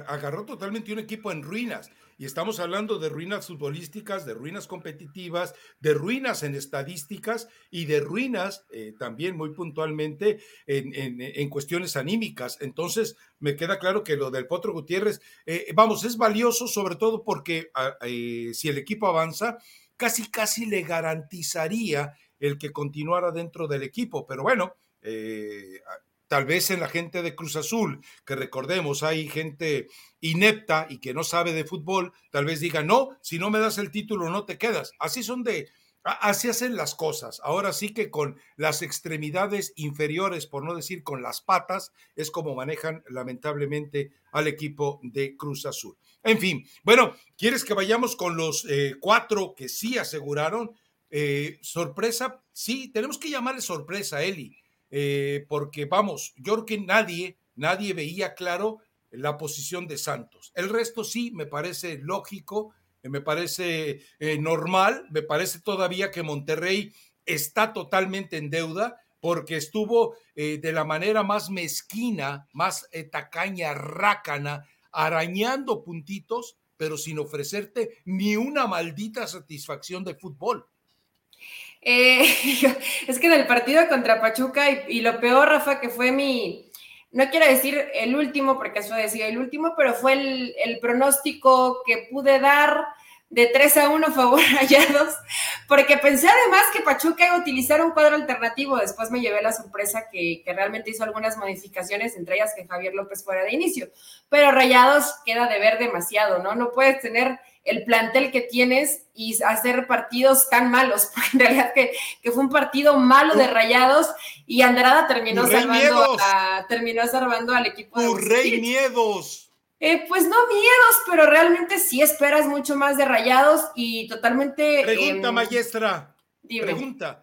agarró totalmente un equipo en ruinas. Y estamos hablando de ruinas futbolísticas, de ruinas competitivas, de ruinas en estadísticas y de ruinas eh, también muy puntualmente en, cuestiones anímicas. Entonces, me queda claro que lo del Potro Gutiérrez, eh, vamos, es valioso sobre todo porque eh, si el equipo avanza, casi, casi le garantizaría el que continuara dentro del equipo. Pero bueno, tal vez en la gente de Cruz Azul, que recordemos, hay gente inepta y que no sabe de fútbol, tal vez diga, no, si no me das el título no te quedas. Así son de, así hacen las cosas. Ahora sí que con las extremidades inferiores, por no decir con las patas, es como manejan lamentablemente al equipo de Cruz Azul. En fin, bueno, ¿quieres que vayamos con los eh, cuatro que sí aseguraron? Eh, sorpresa, sí, tenemos que llamarle sorpresa, Eli eh, porque vamos, yo creo que nadie, nadie veía claro la posición de Santos. El resto sí me parece lógico, eh, me parece eh, normal, me parece todavía que Monterrey está totalmente en deuda porque estuvo de la manera más mezquina, más tacaña, rácana, arañando puntitos, pero sin ofrecerte ni una maldita satisfacción de fútbol.
Eh, es que en el partido contra Pachuca, y, lo peor, Rafa, que fue mi, no quiero decir el último, porque eso decía el último, pero fue el, pronóstico que pude dar de 3 a 1 favor Rayados, porque pensé además que Pachuca iba a utilizar un cuadro alternativo. Después me llevé la sorpresa que, que, realmente hizo algunas modificaciones, entre ellas que Javier López fuera de inicio. Pero Rayados queda de ver demasiado, ¿no? No puedes tener el plantel que tienes y hacer partidos tan malos, porque en realidad que, fue un partido malo de rayados y Andrada terminó salvando, terminó salvando al equipo
de rey miedos!
Eh, pues no miedos, pero realmente sí esperas mucho más de rayados y totalmente...
Pregunta, em, maestra. Pregunta.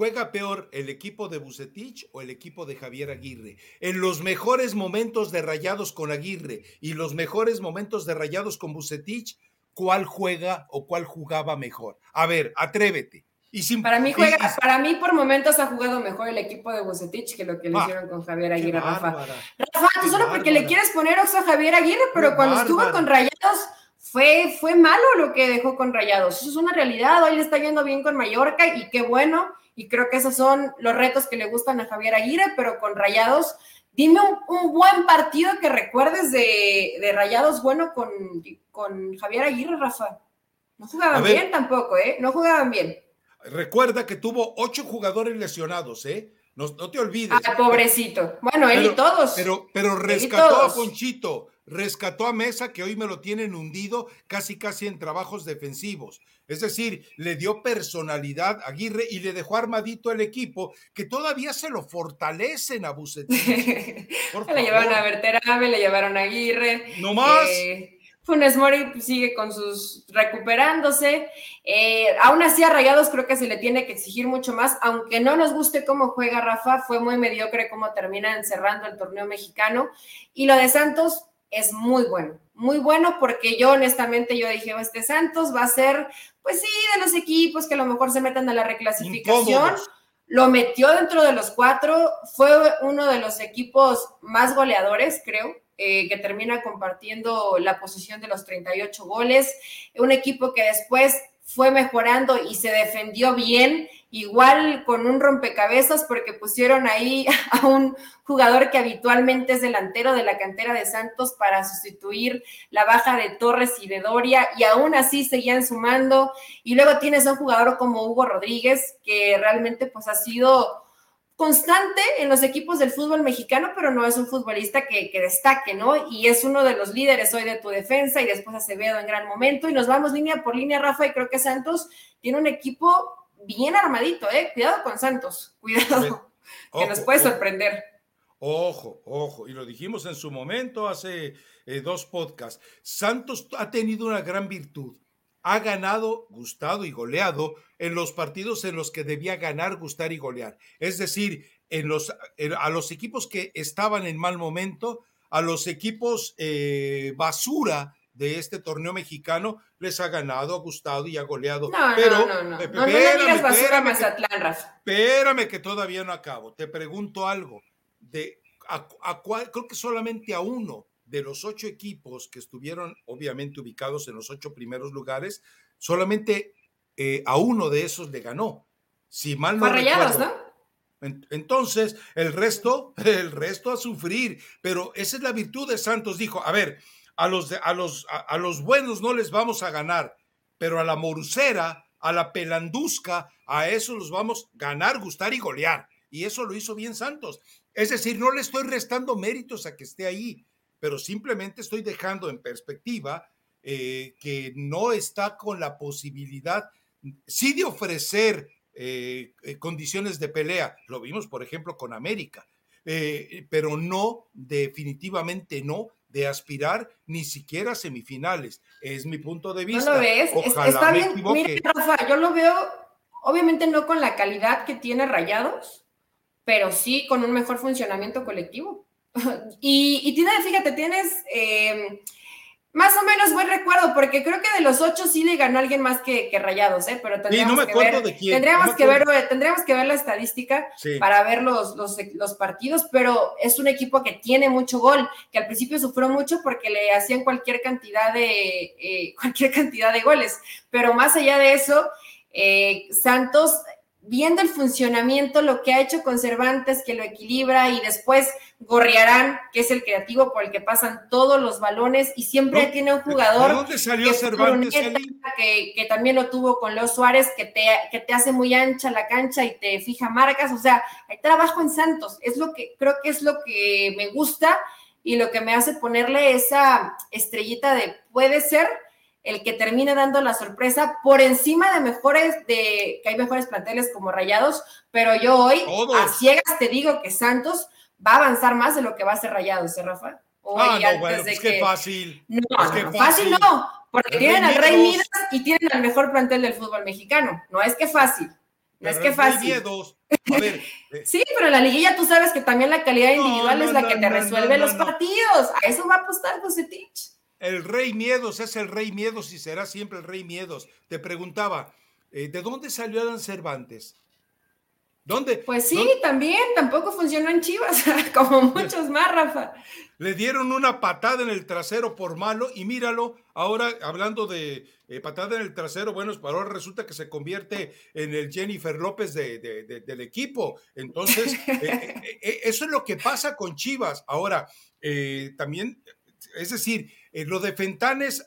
¿Juega peor el equipo de Bucetich o el equipo de Javier Aguirre? En los mejores momentos de Rayados con Aguirre y los mejores momentos de Rayados con Bucetich, ¿cuál juega o cuál jugaba mejor? A ver, atrévete.
Y para mí juega, para mí por momentos ha jugado mejor el equipo de Bucetich que lo que le ah, hicieron con Javier Aguirre, Rafa. Rafa, tú solo porque le quieres poner oxo a Javier Aguirre, pero cuando estuvo con Rayados fue, fue malo lo que dejó con Rayados. Eso es una realidad. Hoy le está yendo bien con Mallorca y qué bueno y creo que esos son los retos que le gustan a Javier Aguirre, pero con Rayados, dime un, buen partido que recuerdes de, Rayados bueno con, con, Javier Aguirre, Rafa. No jugaban bien tampoco, ¿eh? No jugaban bien.
Recuerda que tuvo ocho jugadores lesionados, ¿eh? No, te olvides.
Ah, pobrecito. Bueno, él y todos.
Pero, pero rescató a Ponchito, rescató a Mesa, que hoy me lo tienen hundido casi casi en trabajos defensivos. Es decir, le dio personalidad a Aguirre y le dejó armadito el equipo, que todavía se lo fortalecen a Bucetín.
le llevaron a Berterame, le llevaron a Aguirre.
No más. Eh,
Funes Mori sigue con sus recuperándose. Eh, aún así, a Rayados creo que se le tiene que exigir mucho más, aunque no nos guste cómo juega Rafa, fue muy mediocre cómo termina encerrando el torneo mexicano. Y lo de Santos es muy bueno, muy bueno porque yo honestamente yo dije, este Santos va a ser pues sí, de los equipos que a lo mejor se metan a la reclasificación. Lo metió dentro de los cuatro, fue uno de los equipos más goleadores, creo, eh, que termina compartiendo la posición de los 38 goles. Un equipo que después fue mejorando y se defendió bien igual con un rompecabezas porque pusieron ahí a un jugador que habitualmente es delantero de la cantera de Santos para sustituir la baja de Torres y de Doria y aún así seguían sumando y luego tienes a un jugador como Hugo Rodríguez que realmente pues ha sido constante en los equipos del fútbol mexicano, pero no es un futbolista que, que, destaque, ¿no? Y es uno de los líderes hoy de tu defensa y después Acevedo en gran momento y nos vamos línea por línea, Rafa, y creo que Santos tiene un equipo bien armadito, ¿eh? Cuidado con Santos, cuidado, que nos puede sorprender.
Ojo, ojo, y lo dijimos en su momento hace eh, dos podcasts. Santos ha tenido una gran virtud. Ha ganado, gustado y goleado en los partidos en los que debía ganar, gustar y golear. Es decir, en los, a los equipos que estaban en mal momento, a los equipos eh, basura de este torneo mexicano, les ha ganado, ha gustado y ha goleado.
No,
Pero,
no, no, no. no, digas basura Mazatlán, Rafa.
Espérame que todavía no acabo. Te pregunto algo de a, creo que solamente a uno de los ocho equipos que estuvieron obviamente ubicados en los ocho primeros lugares, solamente eh, a uno de esos le ganó. Si mal no
recuerdo, ¿no?
Entonces, el resto, el resto a sufrir, pero esa es la virtud de Santos. Dijo, a ver, a los, a los, a, los buenos no les vamos a ganar, pero a la morucera, a la pelandusca, a eso los vamos a ganar, gustar y golear. Y eso lo hizo bien Santos. Es decir, no le estoy restando méritos a que esté ahí, pero simplemente estoy dejando en perspectiva eh, que no está con la posibilidad, sí de ofrecer eh, eh, condiciones de pelea, lo vimos por ejemplo con América, pero no, definitivamente no, de aspirar ni siquiera a semifinales. Es mi punto de vista.
¿No lo ves? Está bien. Mira, Rafa, yo lo veo, obviamente no con la calidad que tiene Rayados, pero sí con un mejor funcionamiento colectivo. y, y tiene, fíjate, tienes eh, más o menos buen recuerdo, porque creo que de los ocho sí le ganó alguien más que, Rayados, ¿eh? Pero tendríamos que ver, Tendríamos, que ver, tendríamos que ver la estadística para ver los, los, partidos, pero es un equipo que tiene mucho gol, que al principio sufrió mucho porque le hacían cualquier cantidad de, eh, cualquier cantidad de goles. Pero más allá de eso, eh, Santos viendo el funcionamiento, lo que ha hecho con Cervantes, que lo equilibra, y después Gorriarán, que es el creativo por el que pasan todos los balones, y siempre tiene un jugador.
dónde salió Cervantes?
Que, que, también lo tuvo con Leo Suárez, que te, que te hace muy ancha la cancha y te fija marcas. O sea, hay trabajo en Santos. Es lo que creo que es lo que me gusta y lo que me hace ponerle esa estrellita de puede ser el que termine dando la sorpresa por encima de mejores, de que hay mejores planteles como Rayados, pero yo hoy a ciegas te digo que Santos va a avanzar más de lo que va a ser Rayados, ¿eh, Rafa?
Hoy, ah, no, bueno, es que, fácil.
No, fácil. no, porque tienen al Rey Midas y tienen al mejor plantel del fútbol mexicano. No es que fácil. No es que fácil.
Eh.
sí, pero en la liguilla tú sabes que también la calidad individual es la que te resuelve los partidos. A eso va a apostar Tich.
El rey miedos es el rey miedos y será siempre el rey miedos. Te preguntaba, eh, ¿de dónde salió Adán Cervantes? ¿Dónde?
Pues sí, también, tampoco funcionó en Chivas, como muchos más, Rafa.
Le dieron una patada en el trasero por malo y míralo, ahora hablando de eh, patada en el trasero, bueno, ahora resulta que se convierte en el Jennifer López del equipo. Entonces, eh, eso es lo que pasa con Chivas. Ahora, también, es decir, eh, lo de Fentanes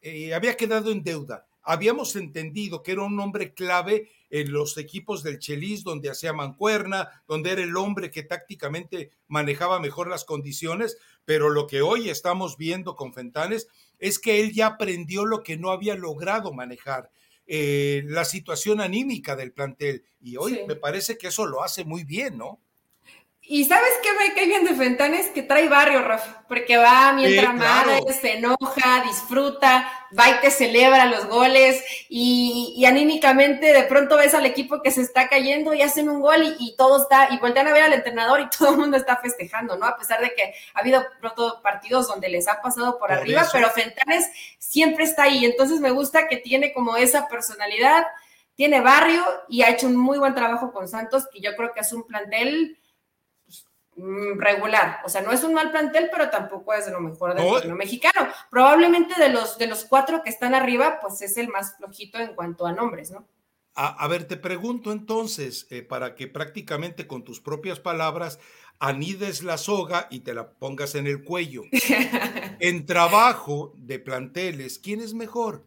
eh, había quedado en deuda. Habíamos entendido que era un hombre clave en los equipos del Chelis, donde hacía mancuerna, donde era el hombre que tácticamente manejaba mejor las condiciones, pero lo que hoy estamos viendo con Fentanes es que él ya aprendió lo que no había logrado manejar. Eh, la situación anímica del plantel. Y hoy me parece que eso lo hace muy bien, ¿no?
Y ¿sabes qué me cae bien de Fentanes? Que trae barrio, Rafa, porque va mientras madre, se enoja, disfruta, va y te celebra los goles y, anímicamente de pronto ves al equipo que se está cayendo y hacen un gol y, todo está, y voltean a ver al entrenador y todo el mundo está festejando, ¿no? A pesar de que ha habido pronto partidos donde les ha pasado por, arriba, pero Fentanes siempre está ahí, entonces me gusta que tiene como esa personalidad, tiene barrio y ha hecho un muy buen trabajo con Santos, que yo creo que es un plantel regular. O sea, no es un mal plantel, pero tampoco es de lo mejor del torneo mexicano. Probablemente de los, de los cuatro que están arriba, pues es el más flojito en cuanto a nombres, ¿no?
A, ver, te pregunto entonces, eh, para que prácticamente con tus propias palabras anides la soga y te la pongas en el cuello. en trabajo de planteles, ¿quién es mejor?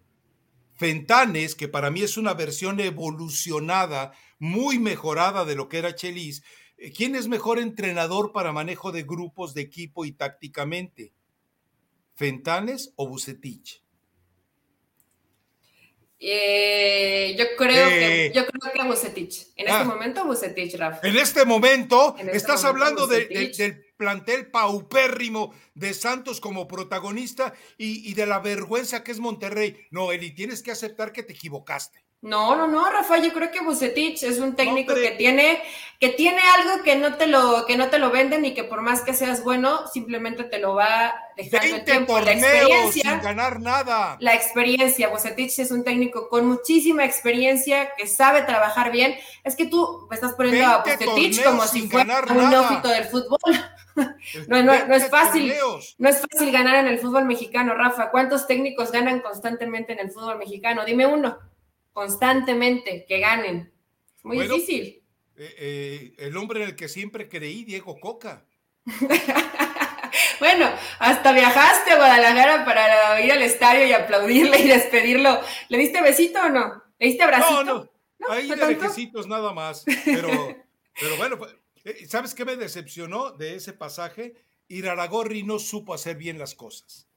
Fentanes, que para mí es una versión evolucionada, muy mejorada de lo que era Chelis, ¿Quién es mejor entrenador para manejo de grupos, de equipo y tácticamente? ¿Fentanes o Bucetich?
Eh, yo creo que eh. yo creo que Bucetich. En este ah. momento Bucetich, Rafa.
En este momento este estás hablando del plantel paupérrimo de Santos como protagonista y, y, de la vergüenza que es Monterrey. No, Eli, tienes que aceptar que te equivocaste.
No, no, no, Rafa, yo creo que Bucetich es un técnico que tiene que tiene algo que no te lo que no te lo venden y que por más que seas bueno, simplemente te lo va dejando el tiempo,
la experiencia, sin ganar nada.
La experiencia, Bucetich es un técnico con muchísima experiencia que sabe trabajar bien. Es que tú estás poniendo a Bucetich como si fuera un neófito del fútbol. no, no, no es fácil, no es fácil ganar en el fútbol mexicano, Rafa. ¿Cuántos técnicos ganan constantemente en el fútbol mexicano? Dime uno constantemente, que ganen. Muy difícil.
Eh, eh, el hombre en el que siempre creí, Diego Coca.
bueno, hasta viajaste a Guadalajara para ir al estadio y aplaudirle y despedirlo. ¿Le diste besito o no? ¿Le diste abracito?
No, no, ahí de lejecitos nada más. Pero, pero bueno, pues, eh, ¿sabes qué me decepcionó de ese pasaje? Iraragorri no supo hacer bien las cosas.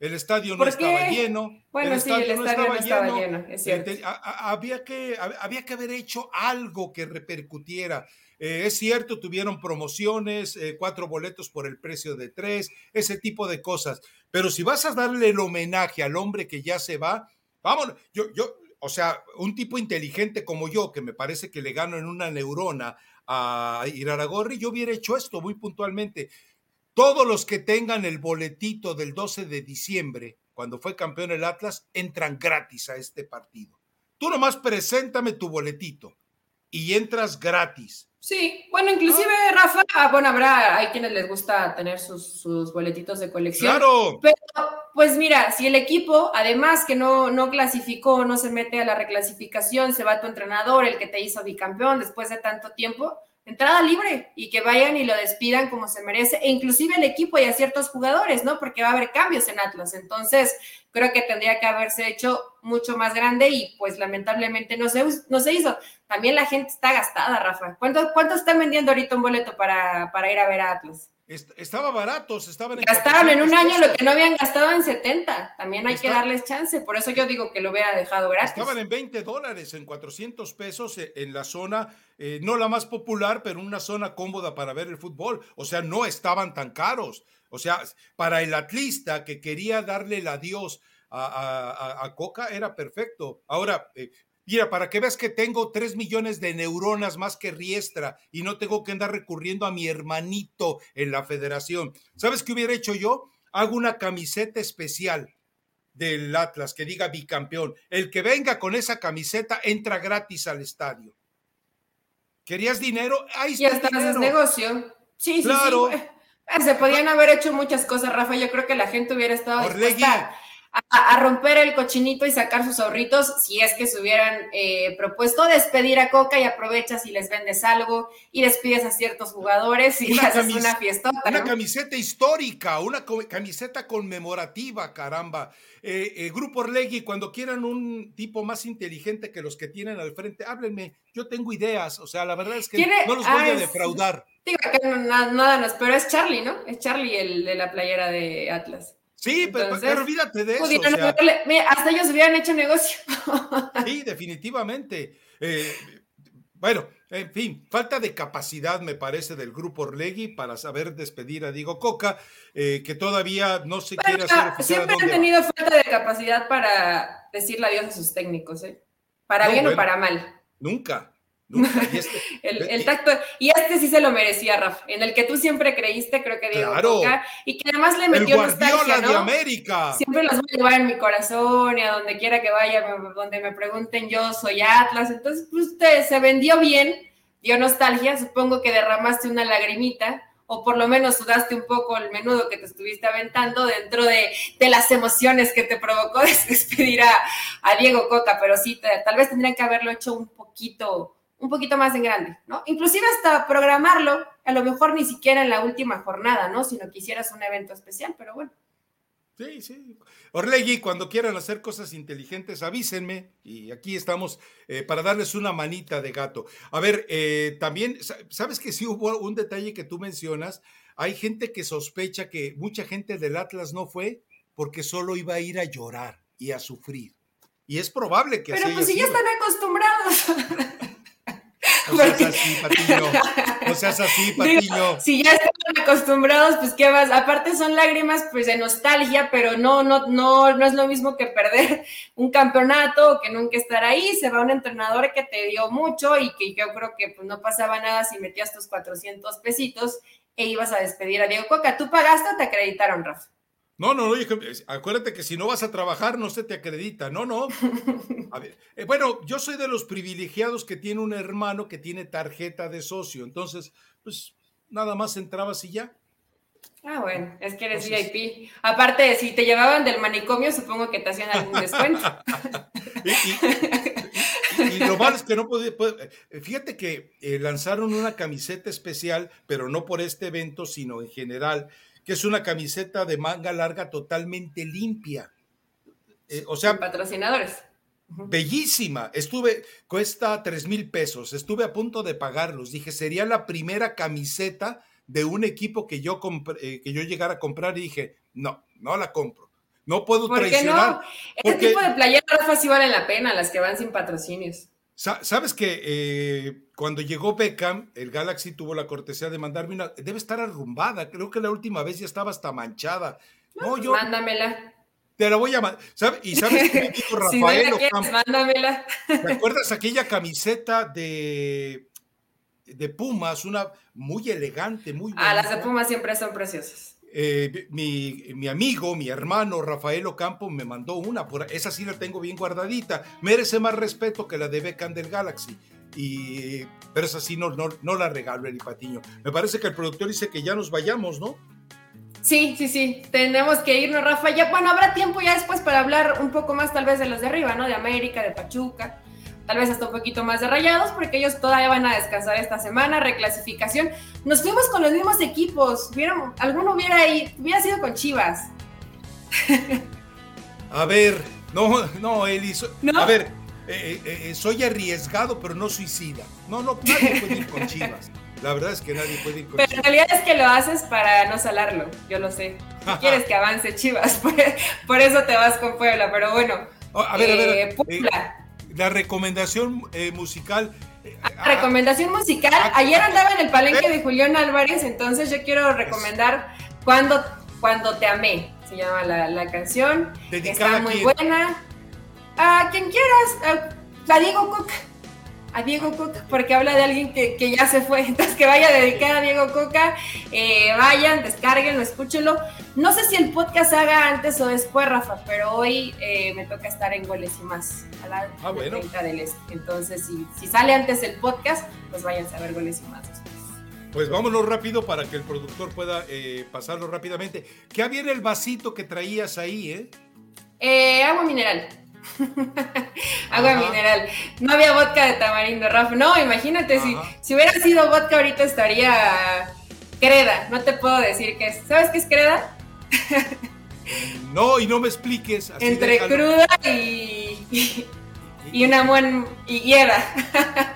El estadio no estaba lleno.
Bueno, el sí, estadio el estadio no estaba, lleno. es cierto.
había, que, había que haber hecho algo que repercutiera. Eh, es cierto, tuvieron promociones, eh, cuatro boletos por el precio de tres, ese tipo de cosas. Pero si vas a darle el homenaje al hombre que ya se va, vamos, yo, yo, o sea, un tipo inteligente como yo, que me parece que le gano en una neurona a Iraragorri, yo hubiera hecho esto muy puntualmente. Todos los que tengan el boletito del 12 de diciembre, cuando fue campeón el Atlas, entran gratis a este partido. Tú nomás preséntame tu boletito y entras gratis.
Sí, bueno, inclusive ah. Rafa, ah, bueno, habrá, hay quienes les gusta tener sus, sus, boletitos de colección.
Claro.
Pero, pues mira, si el equipo, además que no, no clasificó, no se mete a la reclasificación, se va tu entrenador, el que te hizo bicampeón después de tanto tiempo, entrada libre y que vayan y lo despidan como se merece, e inclusive el equipo y a ciertos jugadores, ¿no? Porque va a haber cambios en Atlas. Entonces, creo que tendría que haberse hecho mucho más grande y pues lamentablemente no se, no se hizo. También la gente está gastada, Rafa. ¿Cuánto, cuánto están vendiendo ahorita un boleto para, para ir a ver a Atlas?
Estaba barato, estaban
en Gastaron en un año lo que no habían gastado en 70. También hay que darles chance. Por eso yo digo que lo hubiera dejado gratis.
Estaban en 20 dólares, en 400 pesos eh, en la zona, eh, no la más popular, pero una zona cómoda para ver el fútbol. O sea, no estaban tan caros. O sea, para el atlista que quería darle el adiós a, Coca era perfecto. Ahora, eh, Mira, para que veas que tengo tres millones de neuronas más que Riestra y no tengo que andar recurriendo a mi hermanito en la federación. ¿Sabes qué hubiera hecho yo? Hago una camiseta especial del Atlas que diga bicampeón. El que venga con esa camiseta entra gratis al estadio. ¿Querías dinero? Ahí está.
Y hasta haces negocio. Sí, sí, sí. Eh, se podían haber hecho muchas cosas, Rafa. Yo creo que la gente hubiera estado dispuesta a, romper el cochinito y sacar sus ahorritos si es que se hubieran eh, propuesto despedir a Coca y aprovechas y les vendes algo y despides a ciertos jugadores y haces una fiesta.
Una camiseta histórica, una camiseta conmemorativa, caramba. Eh, eh, Grupo Orlegui, cuando quieran un tipo más inteligente que los que tienen al frente, háblenme. Yo tengo ideas, o sea, la verdad es que no los voy a defraudar.
Digo que nada, nada, pero es Charlie, ¿no? Es Charlie el de la playera de Atlas.
Sí, pero, olvídate de eso.
hasta ellos hubieran hecho negocio.
sí, definitivamente. Eh, bueno, en fin, falta de capacidad, me parece, del grupo Orlegui para saber despedir a Diego Coca, eh, que todavía no se quiere hacer
Siempre han tenido falta de capacidad para decirle adiós a sus técnicos, ¿eh? Para bien o para mal.
Nunca.
Este, el, tacto, y este sí se lo merecía, Rafa, en el que tú siempre creíste, creo que Diego Coca, y que además le metió
el nostalgia, ¿no? de América.
Siempre los voy a llevar en mi corazón y a donde quiera que vaya, donde me pregunten yo soy Atlas, entonces pues, usted se vendió bien, dio nostalgia, supongo que derramaste una lagrimita, o por lo menos sudaste un poco el menudo que te estuviste aventando dentro de, las emociones que te provocó despedir a, a Diego Coca, pero sí, tal vez tendrían que haberlo hecho un poquito un poquito más en grande, ¿no? Inclusive hasta programarlo, a lo mejor ni siquiera en la última jornada, ¿no? Si no quisieras un evento especial, pero bueno.
Sí, sí. Orlegui, cuando quieran hacer cosas inteligentes, avísenme y aquí estamos eh, para darles una manita de gato. A ver, eh, también, ¿sabes que sí hubo un detalle que tú mencionas? Hay gente que sospecha que mucha gente del Atlas no fue porque solo iba a ir a llorar y a sufrir. Y es probable que
Pero pues si ya están acostumbrados.
No seas así, Patiño. No seas así, Patiño.
si ya están acostumbrados, pues qué vas. Aparte son lágrimas pues de nostalgia, pero no, no, no, no es lo mismo que perder un campeonato o que nunca estar ahí. Se va un entrenador que te dio mucho y que yo creo que pues no pasaba nada si metías tus 400 pesitos e ibas a despedir a Diego Coca. ¿Tú pagaste o te acreditaron, Rafa?
No, no, no, acuérdate que si no vas a trabajar no se te acredita, no, no. A ver, eh, bueno, yo soy de los privilegiados que tiene un hermano que tiene tarjeta de socio, entonces, pues nada más entrabas y ya.
Ah, bueno, es que eres VIP. Aparte, si te llevaban del manicomio, supongo que te hacían algún descuento.
y, lo malo es que no podía. Eh, fíjate que eh, lanzaron una camiseta especial, pero no por este evento, sino en general que es una camiseta de manga larga totalmente limpia.
Eh, o sea, patrocinadores.
Bellísima. Estuve, cuesta tres mil pesos. Estuve a punto de pagarlos. Dije, sería la primera camiseta de un equipo que yo, eh, que yo llegara a comprar y dije, no, no la compro. No puedo ¿Por traicionar.
Qué no? Este tipo de playeras sí valen la pena, las que van sin patrocinios.
Sabes que eh, cuando llegó Beckham, el Galaxy tuvo la cortesía de mandarme una. Debe estar arrumbada. Creo que la última vez ya estaba hasta manchada.
No, pues yo. Mándamela.
Te la voy a mandar. ¿Y sabes qué me dijo Rafael?
si mándamela.
¿Te acuerdas aquella camiseta de, de Pumas? Una muy elegante, muy.
Ah, las de Pumas siempre son preciosas.
Eh, mi, amigo, mi hermano Rafael Ocampo me mandó una, por, esa sí la tengo bien guardadita, merece más respeto que la de Beckham del Galaxy. Y, pero esa sí no, no, no la regalo, el Patiño. Me parece que el productor dice que ya nos vayamos, ¿no?
Sí, sí, sí, tenemos que irnos, Rafa. Ya, bueno, habrá tiempo ya después para hablar un poco más tal vez de los de arriba, ¿no? De América, de Pachuca tal vez hasta un poquito más de rayados, porque ellos todavía van a descansar esta semana, reclasificación. Nos fuimos con los mismos equipos, ¿vieron? alguno hubiera ahí, hubiera sido con Chivas.
A ver, no, no, Eli, a ver, eh, eh, eh, soy arriesgado, pero no suicida. No, no, nadie puede ir con Chivas. La verdad es que nadie puede ir con
Pero en realidad es que lo haces para no salarlo, yo lo sé. quieres que avance Chivas, por, eso te vas con Puebla, pero bueno.
Oh, a ver, a ver. Puebla la recomendación eh, musical.
Eh, ah, recomendación musical. Ah, Ayer andaba en el palenque de Julián Álvarez, entonces yo quiero recomendar Cuando, Cuando te amé. Se llama la, canción. Está muy buena. A quien quieras. A, Diego Cook. A Diego Cook, porque habla de alguien que, ya se fue. Entonces, que vaya dedicada a Diego Coca. Eh, vayan, descarguenlo, escúchenlo. No sé si el podcast haga antes o después, Rafa, pero hoy eh, me toca estar en Goles y más, a la ah, bueno. del Este. Entonces, si, sale antes el podcast, pues váyanse a ver Goles y más después.
Pues vámonos rápido para que el productor pueda eh, pasarlo rápidamente. ¿Qué había en el vasito que traías ahí,
eh agua mineral. agua mineral. No había vodka de tamarindo, Rafa. No, imagínate, si, si hubiera sido vodka ahorita estaría creda. No te puedo decir qué es. ¿Sabes qué es creda?
No, y no me expliques.
Entre cruda y, y, una buena higuera.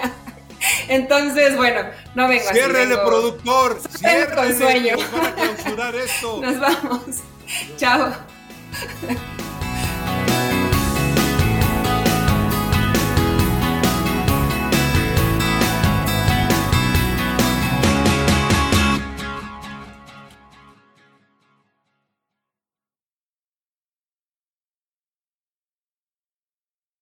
Entonces, bueno, no vengo
Ciérrele,
así,
productor. Ciérrele
con sueño.
para clausurar esto.
Nos vamos. Chao.